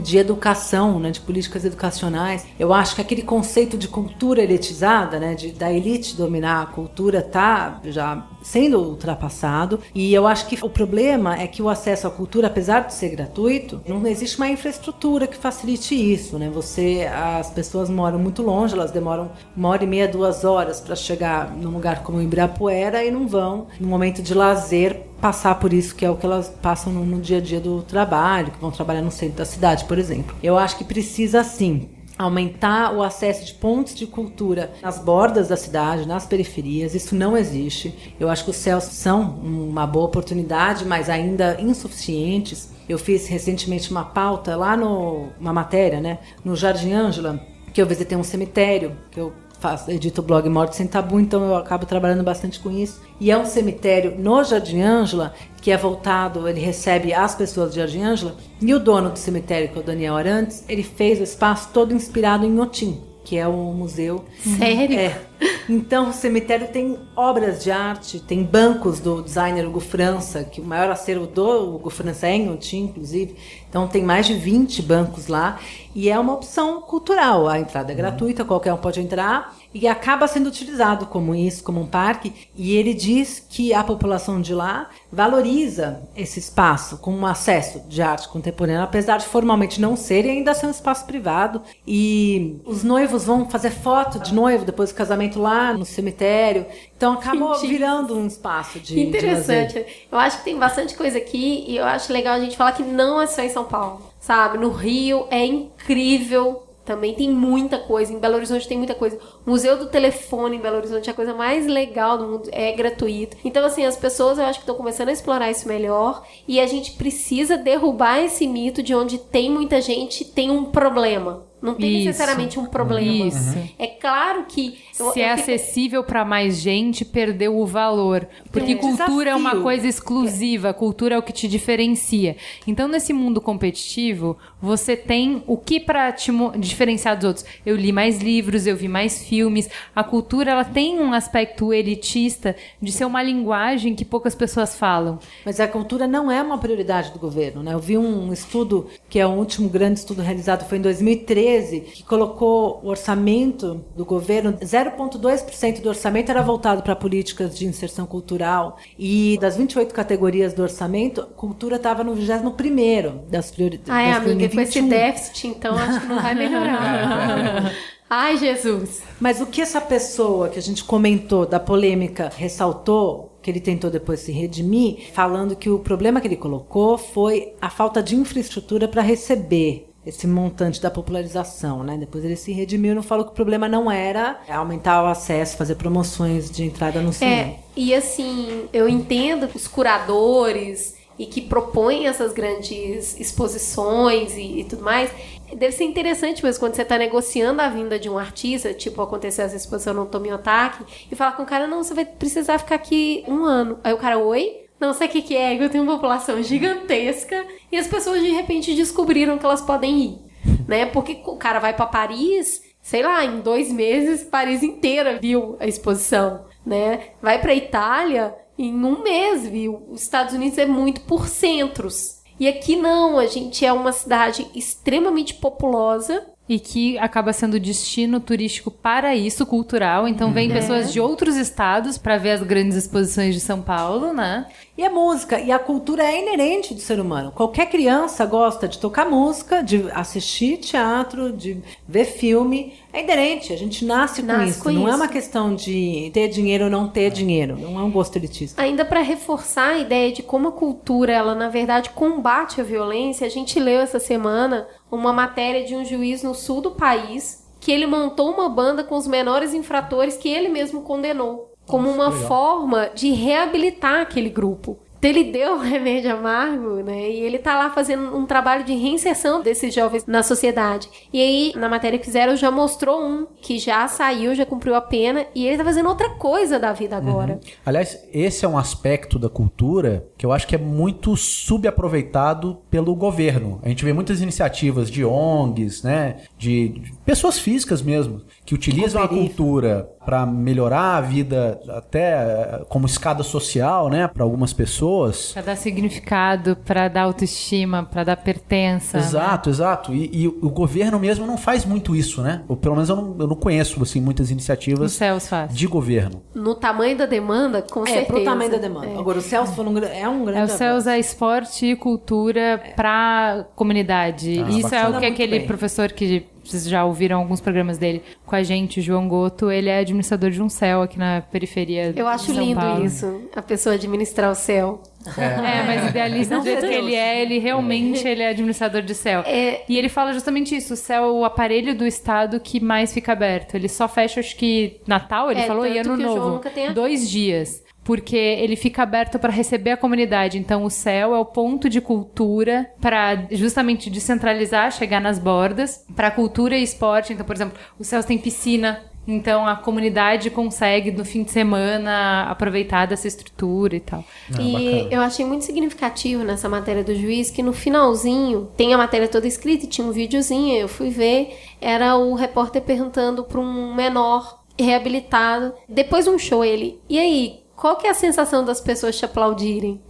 de educação, né, de políticas educacionais. Eu acho que aquele conceito de cultura elitizada, né, de, da elite dominar a cultura, tá já sendo ultrapassado. E eu acho que o problema é que o acesso à cultura, apesar de ser gratuito, não existe uma infraestrutura que facilite isso, né? Você, as pessoas moram muito longe, elas demoram uma hora e meia, duas horas para chegar num lugar como Ibirapuera e não vão, no momento de lazer, passar por isso, que é o que elas passam no, no dia a dia do trabalho, que vão trabalhar no centro da cidade, por exemplo. Eu acho que precisa sim aumentar o acesso de pontos de cultura nas bordas da cidade, nas periferias. Isso não existe. Eu acho que os céus são uma boa oportunidade, mas ainda insuficientes. Eu fiz recentemente uma pauta lá no uma matéria, né, no Jardim Ângela, que eu visitei um cemitério, que eu faço, edito o blog Morte Sem Tabu, então eu acabo trabalhando bastante com isso. E é um cemitério no Jardim Ângela, que é voltado, ele recebe as pessoas de Jardim Ângela, e o dono do cemitério, que é o Daniel Arantes, ele fez o espaço todo inspirado em Otim, que é o museu. Sério? É. Então, o cemitério tem obras de arte, tem bancos do designer Hugo França, que o maior acervo do Hugo França é em Otim, inclusive. Então, tem mais de 20 bancos lá. E é uma opção cultural. A entrada é gratuita, qualquer um pode entrar. E acaba sendo utilizado como isso, como um parque. E ele diz que a população de lá valoriza esse espaço como um acesso de arte contemporânea, apesar de formalmente não ser e ainda ser um espaço privado. E os noivos vão fazer foto de noivo depois do casamento lá no cemitério. Então acabou virando um espaço de. Interessante. de eu acho que tem bastante coisa aqui e eu acho legal a gente falar que não é só em São Paulo, sabe? No Rio é incrível. Também tem muita coisa. Em Belo Horizonte tem muita coisa. O Museu do Telefone em Belo Horizonte é a coisa mais legal do mundo. É gratuito. Então, assim, as pessoas eu acho que estão começando a explorar isso melhor. E a gente precisa derrubar esse mito de onde tem muita gente tem um problema. Não tem Isso. necessariamente um problema. Isso. É claro que. eu- Se eu é fico- acessível para mais gente, perdeu o valor. Porque um cultura é uma desafio. coisa exclusiva, cultura é o que te diferencia. Então, nesse mundo competitivo, você tem o que para te diferenciar dos outros. Eu li mais livros, eu vi mais filmes. A cultura, ela tem um aspecto elitista de ser uma linguagem que poucas pessoas falam. Mas a cultura não é uma prioridade do governo. Né? Eu vi um estudo, que é o último grande estudo realizado, foi em 2013, que colocou o orçamento do governo, 0,2% do orçamento era voltado para políticas de inserção cultural. E das 28 categorias do orçamento, cultura estava no 21 das prioridades. Ai, das amiga, com esse 21. déficit, então acho que não vai melhorar. *laughs* Ai, Jesus. Mas o que essa pessoa que a gente comentou da polêmica ressaltou, que ele tentou depois se redimir, falando que o problema que ele colocou foi a falta de infraestrutura para receber esse montante da popularização, né? Depois ele se redimiu e não falou que o problema não era aumentar o acesso, fazer promoções de entrada no cinema. É, e assim, eu entendo os curadores e que propõem essas grandes exposições e, e tudo mais. Deve ser interessante mesmo quando você está negociando a vinda de um artista, tipo aconteceu essa exposição no Tomiotaki, e falar com o cara, não, você vai precisar ficar aqui um ano. Aí o cara, oi? Não sei o que, que é, eu tenho uma população gigantesca e as pessoas de repente descobriram que elas podem ir, *laughs* né? Porque o cara vai para Paris, sei lá, em dois meses, Paris inteira viu a exposição, né? Vai para Itália, em um mês viu. Os Estados Unidos é muito por centros. E aqui não, a gente é uma cidade extremamente populosa. E que acaba sendo destino turístico para isso, cultural. Então vem pessoas de outros estados para ver as grandes exposições de São Paulo, né? E a música e a cultura é inerente do ser humano. Qualquer criança gosta de tocar música, de assistir teatro, de ver filme. É inerente, a gente nasce com Nasce isso. com não é isso. uma questão de ter dinheiro ou não ter dinheiro. Não é um gosto elitista. Ainda para reforçar a ideia de como a cultura, ela na verdade combate a violência, a gente leu essa semana uma matéria de um juiz no sul do país que ele montou uma banda com os menores infratores que ele mesmo condenou, como uma forma de reabilitar aquele grupo. Então ele deu um remédio amargo, né? E ele tá lá fazendo um trabalho de reinserção desses jovens na sociedade. E aí, na matéria que fizeram, já mostrou um que já saiu, já cumpriu a pena, e ele tá fazendo outra coisa da vida agora. Aliás, esse é um aspecto da cultura que eu acho que é muito subaproveitado pelo governo. A gente vê muitas iniciativas de ONGs, né, de pessoas físicas mesmo, que utilizam a cultura para melhorar a vida, até como escada social, né, para algumas pessoas. Pra dar significado, pra dar autoestima, pra dar pertença. né? Exato, exato. E, e o governo mesmo não faz muito isso, né? Ou pelo menos eu não, eu não conheço assim muitas Os iniciativas céus faz. de governo. No tamanho da demanda, com É, certeza. pro tamanho da demanda. É. Agora, o Celso foi um, é um grande É, o Céus avanço. é esporte e cultura pra comunidade. Ah, Isso é bacana. o que aquele bem. professor que vocês já ouviram alguns programas dele com a gente, o João Goto, ele é administrador de um céu aqui na periferia Eu acho de São lindo Paulo. isso, a pessoa administrar o céu. É, mas idealista do jeito que ele é, ele realmente ele é administrador de céu. É. E ele fala justamente isso, o céu é o aparelho do Estado que mais fica aberto. Ele só fecha, acho que Natal, ele É, falou, e Ano Novo. nunca tem aberto. Dois dias. Porque ele fica aberto para receber a comunidade. Então, o céu é o ponto de cultura para justamente descentralizar, chegar nas bordas, para cultura e esporte. Então, por exemplo, o céu tem piscina. Então, a comunidade consegue, no fim de semana, aproveitar dessa estrutura e tal. e bacana. eu achei muito significativo nessa matéria do juiz que no finalzinho tem a matéria toda escrita e tinha um videozinho, eu fui ver, era o repórter perguntando para um menor reabilitado, depois de um show, ele, e aí, qual que é a sensação das pessoas te aplaudirem?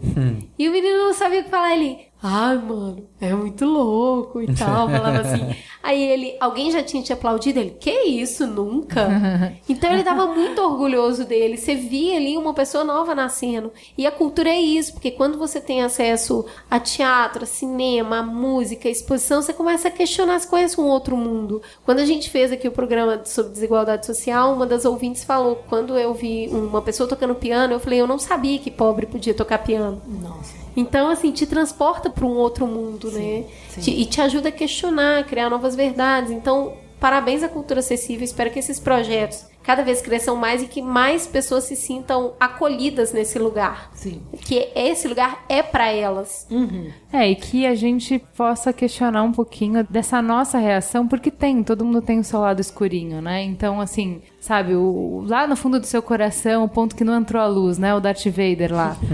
E o menino não sabia o que falar, ele, ai, mano, é muito louco e tal, falava assim. *laughs* Aí ele, alguém já tinha te aplaudido? Ele, que isso, nunca? *laughs* Então ele tava muito orgulhoso dele. Você via ali uma pessoa nova nascendo. E a cultura é isso, porque quando você tem acesso a teatro, a cinema, a música, a exposição, você começa a questionar, você conhece um outro mundo. Quando a gente fez aqui o programa sobre desigualdade social, uma das ouvintes falou, quando eu vi uma pessoa tocando piano, eu falei, eu não sabia que pobre podia tocar piano. Nossa. Então, assim, te transporta para um outro mundo, né? Te- e te ajuda a questionar, a criar novas verdades. Então, parabéns à cultura acessível. Espero que esses projetos cada vez cresçam mais e que mais pessoas se sintam acolhidas nesse lugar. Sim. Que esse lugar é para elas. É, e que a gente possa questionar um pouquinho dessa nossa reação, porque tem, todo mundo tem o seu lado escurinho, né? Então, assim, sabe, o, lá no fundo do seu coração, o ponto que não entrou a luz, né? O Darth Vader lá. *laughs*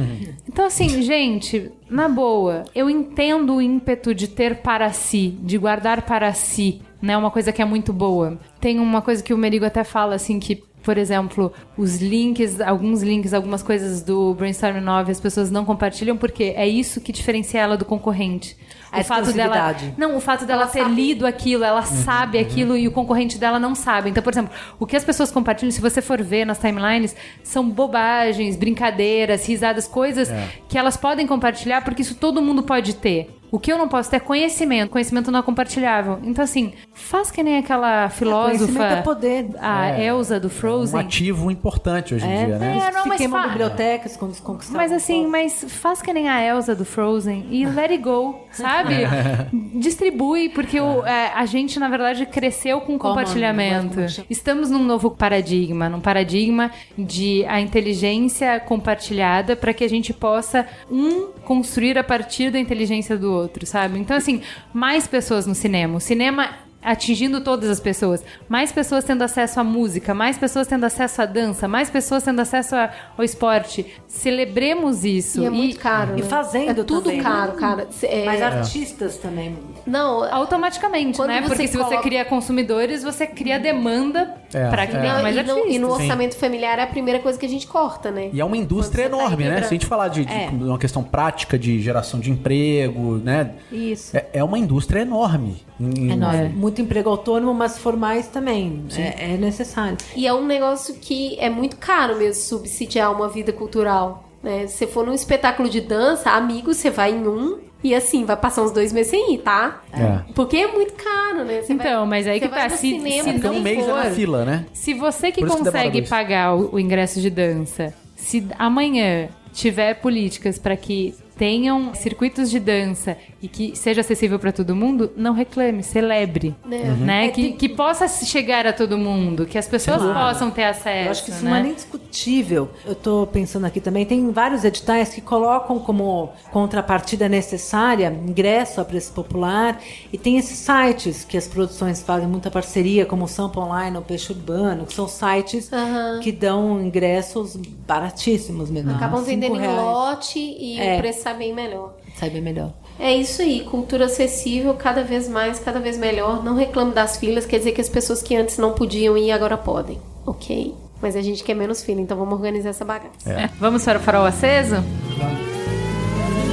Então, assim, gente, na boa, eu entendo o ímpeto de ter para si, de guardar para si, né? Uma coisa que é muito boa. Tem uma coisa que o Merigo até fala, assim, que por exemplo, os links, alguns links, algumas coisas do Brainstorm 9 as pessoas não compartilham porque é isso que diferencia ela do concorrente. A o fato dela, não, o fato dela ter lido aquilo, ela sabe aquilo e o concorrente dela não sabe. Então, por exemplo, o que as pessoas compartilham, se você for ver nas timelines, são bobagens, brincadeiras, risadas, coisas que elas podem compartilhar porque isso todo mundo pode ter. O que eu não posso ter é conhecimento. Conhecimento não é compartilhável. Então, assim, faz que nem aquela filósofa. conhecimento é poder. A Elsa do Um Frozen. ativo importante hoje em dia, né? É, não, Se mas queimam fa- bibliotecas quando se conquistaram. Mas assim, mas faz que nem a Elsa do Frozen e let it go, sabe? *laughs* *laughs* Distribui, porque o- é, a gente, na verdade, cresceu com Como- compartilhamento. Estamos num novo paradigma, num paradigma de a inteligência compartilhada para que a gente possa, um, construir a partir da inteligência do outro, sabe? Então, assim, mais pessoas no cinema. O cinema atingindo todas as pessoas. Mais pessoas tendo acesso à música, mais pessoas tendo acesso à dança, mais pessoas tendo acesso a- ao esporte. Celebremos isso. E é muito caro. E né? fazendo É tudo também. caro, cara. É- Mas artistas também. Não, Automaticamente, Quando né? Porque se você cria consumidores, você cria demanda É, para que é. tenha Não, mais e, no, artistas. e no Sim. orçamento familiar é a primeira coisa que a gente corta, né? E é uma indústria tá enorme, né? integrando. Se a gente falar de, de É. uma questão prática de geração de emprego, né? Isso. É, é uma indústria enorme. É em- nóis. Muito emprego autônomo, mas formais também. É, é necessário. E é um negócio que é muito caro mesmo subsidiar uma vida cultural. Né? Se você for num espetáculo de dança, amigo, você vai em um e assim, vai passar uns dois meses sem ir, tá? É. Porque é muito caro, né? Você Então, mas aí que vai tá, se- cinema, se Fica não um mês for- na fila, né? Se você que que consegue dois. pagar o, o ingresso de dança, se amanhã tiver políticas para que tenham circuitos de dança e que seja acessível para todo mundo, não reclame, celebre, Né? né? É, que, tem- que possa chegar a todo mundo, que as pessoas possam ter acesso. Eu acho que isso né? não é nem discutível. Eu tô pensando aqui também, tem vários editais que colocam como contrapartida necessária ingresso a preço popular e tem esses sites que as produções fazem muita parceria, como o Sampa Online ou Peixe Urbano, que são sites Aham. que dão ingressos baratíssimos mesmo. Acabam vendendo em lote e É. o preço sai bem melhor. Sai bem melhor. É isso aí, cultura acessível, cada vez mais, cada vez melhor. Não reclame das filas, quer dizer que as pessoas que antes não podiam ir agora podem, ok? Mas a gente quer menos fila, então vamos organizar essa bagaça. É, Vamos para o farol aceso?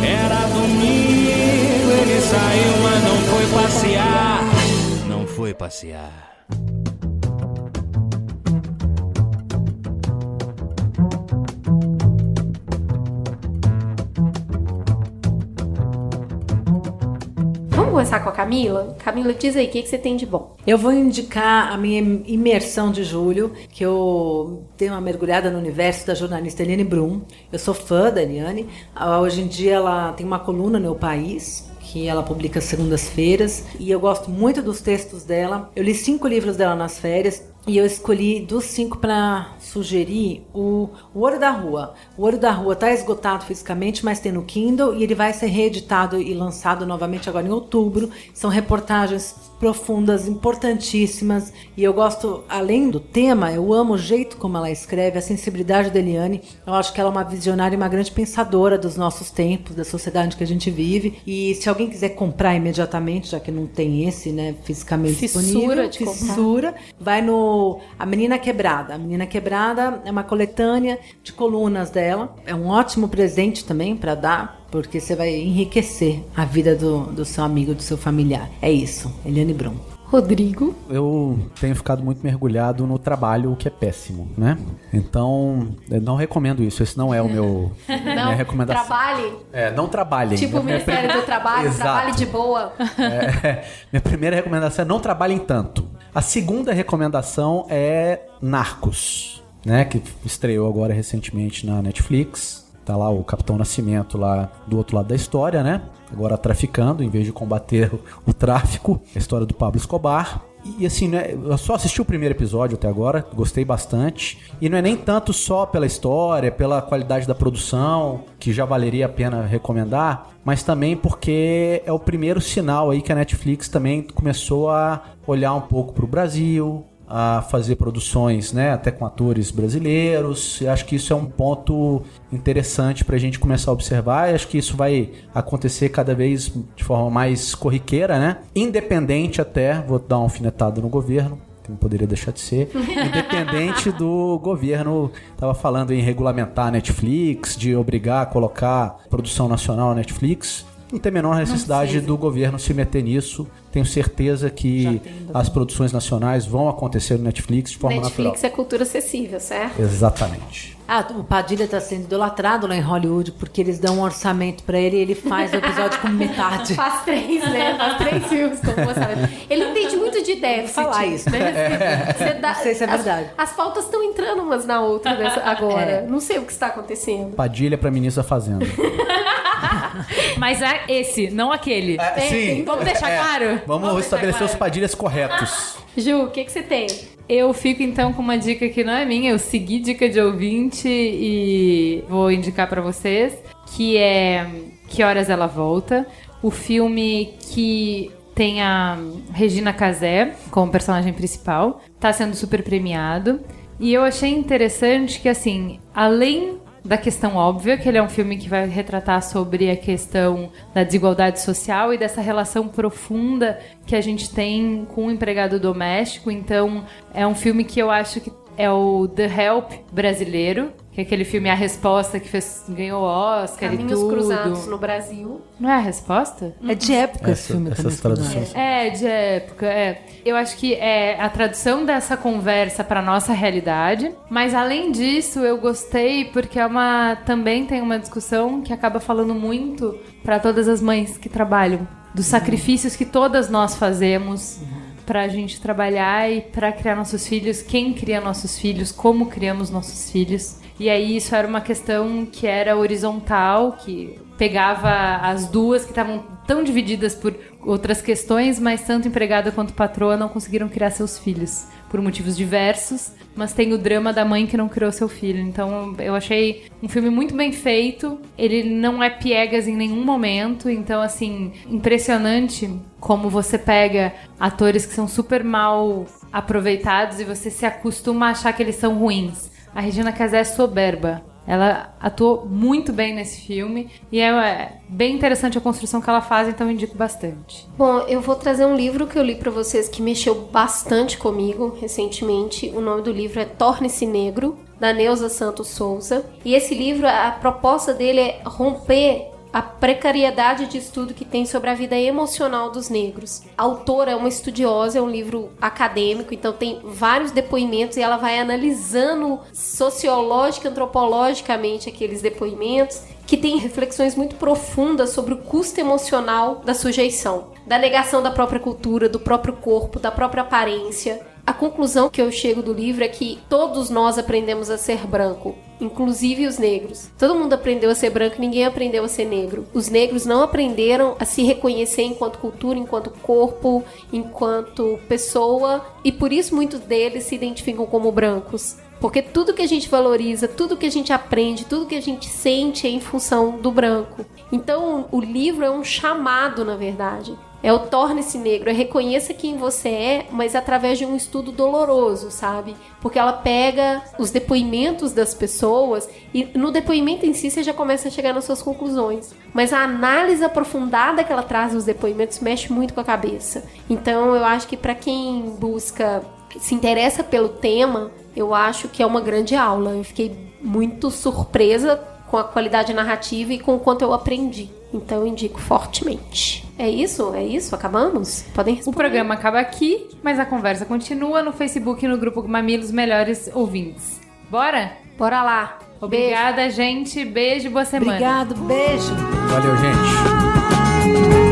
Era domingo, ele saiu, mas não foi passear. Não foi passear. Vamos começar com a Camila? Camila, diz aí, o que, que você tem de bom? Eu vou indicar a minha imersão de julho, que eu dei uma mergulhada no universo da jornalista Eliane Brum. Eu sou fã da Eliane. Hoje em dia ela tem uma coluna no meu país, que ela publica segundas-feiras, e eu gosto muito dos textos dela. Eu li cinco livros dela nas férias. E eu escolhi dos cinco para sugerir o, o Ouro da Rua. O Ouro da Rua está esgotado fisicamente, mas tem no Kindle e ele vai ser reeditado e lançado novamente agora em outubro. São reportagens profundas, importantíssimas. E eu gosto, além do tema, eu amo o jeito como ela escreve, a sensibilidade da Eliane. Eu acho que ela é uma visionária e uma grande pensadora dos nossos tempos, da sociedade que a gente vive. E se alguém quiser comprar imediatamente, já que não tem esse, né, fisicamente Fissura disponível, de comprar. fissura, vai no A Menina Quebrada. A Menina Quebrada é uma coletânea de colunas dela. É um ótimo presente também para dar, porque você vai enriquecer a vida do, do seu amigo, do seu familiar. É isso, Eliane Brum. Rodrigo. Eu tenho ficado muito mergulhado no trabalho, o que é péssimo, né? Então, eu não recomendo isso. Esse não é o meu *laughs* minha recomendação. trabalhe. É, não trabalhem. Tipo o Ministério do Trabalho, *laughs* Exato. trabalhe de boa. É, *laughs* minha primeira recomendação é não trabalhem tanto. A segunda recomendação é Narcos, né? Que estreou agora recentemente na Netflix. Tá lá o Capitão Nascimento lá do outro lado da história, né? Agora traficando, em vez de combater o, tráfico. A história do Pablo Escobar. E assim, né, eu só assisti o primeiro episódio até agora, gostei bastante. E não é nem tanto só pela história, pela qualidade da produção, que já valeria a pena recomendar, mas também porque é o primeiro sinal aí que a Netflix também começou a olhar um pouco para o Brasil, a fazer produções, né, até com atores brasileiros. E acho que isso é um ponto interessante para a gente começar a observar. E acho que isso vai acontecer cada vez de forma mais corriqueira, né? Independente até, vou dar um alfinetado no governo, que não poderia deixar de ser, independente do governo estava falando em regulamentar a Netflix, de obrigar a colocar produção nacional na Netflix. Não tem a menor necessidade do governo se meter nisso. Tenho certeza que as produções nacionais vão acontecer no Netflix de forma Netflix natural. é cultura acessível, certo? Exatamente. Ah, o Padilha está sendo idolatrado lá em Hollywood porque eles dão um orçamento para ele e ele faz o episódio com metade. *laughs* Faz três, né? Faz três filmes com orçamento. Ele entende muito de déficit. falar isso. Né? Você dá- Não sei se é as- verdade. As, pautas estão entrando umas na outra dessa- agora. É. Não sei o que está acontecendo. Padilha para ministro da Fazenda. *laughs* Mas é esse, não aquele. sim. Vamos deixar claro? Vamos Vamos estabelecer deixar os padilhas corretos. Ju, o que, que você tem? Eu fico então com uma dica que não é minha, eu segui dica de ouvinte e vou indicar pra vocês, que é Que Horas Ela Volta, o filme que tem a Regina Casé como personagem principal, tá sendo super premiado. E eu achei interessante que assim, além da questão óbvia, que ele é um filme que vai retratar sobre a questão da desigualdade social e dessa relação profunda que a gente tem com o empregado doméstico. Então, é um filme que eu acho que é o The Help brasileiro, que é aquele filme A Resposta que fez, ganhou Oscar e Caminhos tudo. Cruzados no Brasil. Não é a resposta? É de época esse filme essas também. traduções. É, de época, é. Eu acho que é a tradução dessa conversa para nossa realidade, mas além disso, eu gostei porque é uma também tem uma discussão que acaba falando muito para todas as mães que trabalham, dos sacrifícios que todas nós fazemos pra gente trabalhar e pra criar nossos filhos, quem cria nossos filhos, como criamos nossos filhos. E aí isso era uma questão que era horizontal, que pegava as duas que estavam tão divididas por outras questões, mas tanto empregada quanto patroa não conseguiram criar seus filhos por motivos diversos, mas tem o drama da mãe que não criou seu filho. Então eu achei um filme muito bem feito. Ele não é piegas em nenhum momento, então assim, impressionante como você pega atores que são super mal aproveitados e você se acostuma a achar que eles são ruins. A Regina Casé é soberba. Ela atuou muito bem nesse filme e é, é bem interessante a construção que ela faz, então indico bastante. Bom, eu vou trazer um livro que eu li pra vocês que mexeu bastante comigo recentemente. O nome do livro é Torne-se Negro, da Neuza Santos Souza. E esse livro, a proposta dele é romper a precariedade de estudo que tem sobre a vida emocional dos negros. A autora é uma estudiosa, é um livro acadêmico, então tem vários depoimentos e ela vai analisando sociológica, antropologicamente aqueles depoimentos que tem reflexões muito profundas sobre o custo emocional da sujeição, da negação da própria cultura, do próprio corpo, da própria aparência. A conclusão que eu chego do livro é que todos nós aprendemos a ser branco, inclusive os negros. Todo mundo aprendeu a ser branco, ninguém aprendeu a ser negro. Os negros não aprenderam a se reconhecer enquanto cultura, enquanto corpo, enquanto pessoa, e por isso muitos deles se identificam como brancos. Porque tudo que a gente valoriza, tudo que a gente aprende, tudo que a gente sente é em função do branco. Então, o livro é um chamado, na verdade. É o torne-se negro, é reconheça quem você é, mas através de um estudo doloroso, sabe? Porque ela pega os depoimentos das pessoas e no depoimento em si você já começa a chegar nas suas conclusões. Mas a análise aprofundada que ela traz nos depoimentos mexe muito com a cabeça. Então eu acho que para quem busca, se interessa pelo tema, eu acho que é uma grande aula. Eu fiquei muito surpresa com a qualidade narrativa e com o quanto eu aprendi. Então eu indico fortemente. É isso? É isso? Acabamos? Podem O responder. programa acaba aqui, mas a conversa continua no Facebook e no grupo Mamilos Melhores Ouvintes. Bora? Bora lá. Obrigada, gente. Beijo, boa semana. Obrigado, beijo. Valeu, gente.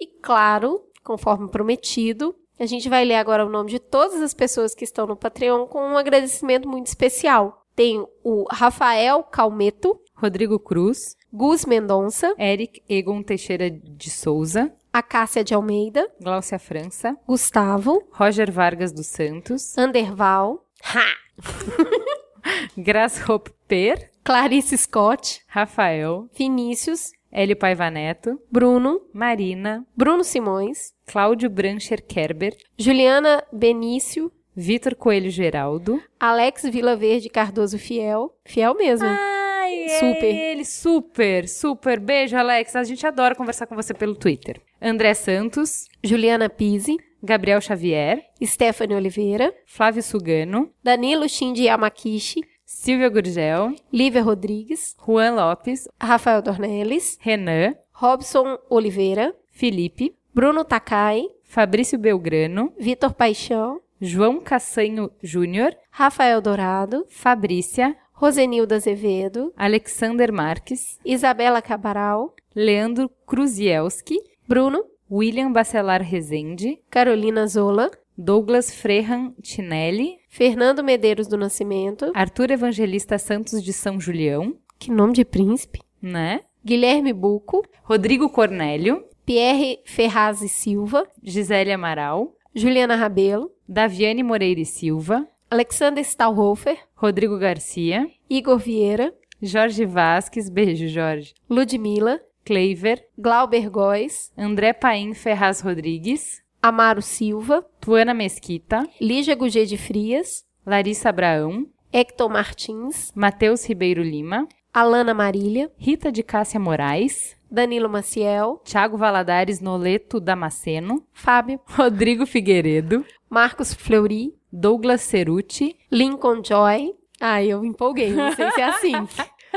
E claro, conforme prometido, a gente vai ler agora o nome de todas as pessoas que estão no Patreon com um agradecimento muito especial. Tem o Rafael Calmeto, Rodrigo Cruz, Gus Mendonça, Eric Egon Teixeira de Souza, a Cássia de Almeida, Gláucia França, Gustavo, Roger Vargas dos Santos, Anderval, *laughs* Grasshopper, Clarice Scott, Rafael, Vinícius, Hélio Paiva Neto, Bruno, Marina, Bruno Simões, Cláudio Brancher Kerber, Juliana Benício, Vitor Coelho Geraldo. Alex Vilaverde Cardoso Fiel. Fiel mesmo. Ai, Super. É ele, super, super. Beijo, Alex. A gente adora conversar com você pelo Twitter. André Santos, Juliana Pise, Gabriel Xavier, Stephanie Oliveira, Flávio Sugano, Danilo Shinji Yamakishi, Silvia Gurgel, Lívia Rodrigues, Juan Lopes, Rafael Dornelles, Renan, Robson Oliveira, Felipe, Bruno Takai, Fabrício Belgrano, Vitor Paixão, João Cassanho Júnior, Rafael Dourado, Fabrícia, Rosenilda Azevedo, Alexander Marques, Isabela Cabral, Leandro Kruzielski, Bruno, William Bacelar Rezende, Carolina Zola, Douglas Frehan Tinelli, Fernando Medeiros do Nascimento, Arthur Evangelista Santos de São Julião, que nome de príncipe, né? Guilherme Buco, Rodrigo Cornélio, Pierre Ferraz e Silva, Gisele Amaral, Juliana Rabelo, Daviane Moreira e Silva, Alexander Stahlhofer, Rodrigo Garcia, Igor Vieira, Jorge Vasques, beijo Jorge, Ludmila, Cleiver, Glauber Góes, André Paim Ferraz Rodrigues, Amaro Silva, Tuana Mesquita, Lígia Gugê de Frias, Larissa Abraão, Hector Martins, Matheus Ribeiro Lima, Alana Marília, Rita de Cássia Moraes, Danilo Maciel, Thiago Valadares Noleto Damasceno, Fábio, *laughs* Rodrigo Figueiredo, Marcos Fleury, Douglas Ceruti, Lincoln Joy. Ai, eu empolguei, não sei se é assim.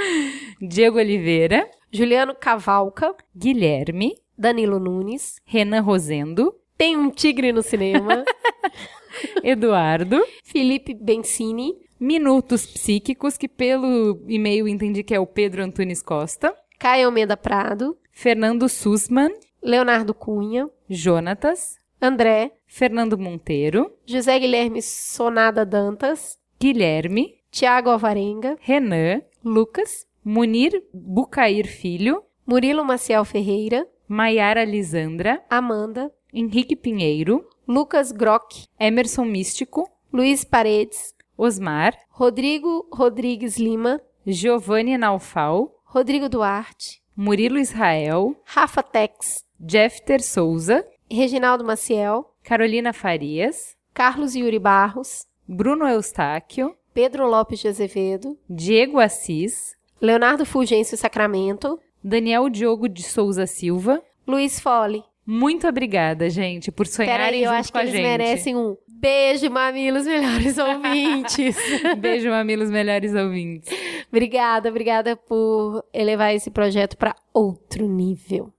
*laughs* Diego Oliveira, Juliano Cavalca, Guilherme, Danilo Nunes, Renan Rosendo, Tem um Tigre no Cinema, *laughs* Eduardo, Felipe Bensini, Minutos Psíquicos, que pelo e-mail entendi que é o Pedro Antunes Costa, Caio Almeida Prado, Fernando Sussman, Leonardo Cunha, Jonatas, André, Fernando Monteiro, José Guilherme Sonada Dantas, Guilherme, Tiago Alvarenga, Renan, Lucas, Munir Bucair Filho, Murilo Maciel Ferreira, Maiara Lisandra, Amanda, Henrique Pinheiro, Lucas Grock, Emerson Místico, Luiz Paredes, Osmar, Rodrigo Rodrigues Lima, Giovanni Naufal, Rodrigo Duarte, Murilo Israel, Rafa Tex, Jeffter Souza, Reginaldo Maciel, Carolina Farias, Carlos Yuri Barros, Bruno Eustáquio, Pedro Lopes de Azevedo, Diego Assis, Leonardo Fulgêncio Sacramento, Daniel Diogo de Souza Silva. Luiz Fole. Muito obrigada, gente, por sonharem Peraí, eu acho que eles gente. merecem um beijo, mamilos, melhores *laughs* ouvintes. *laughs* Beijo, mamilos, melhores ouvintes. obrigada, obrigada por elevar esse projeto para outro nível.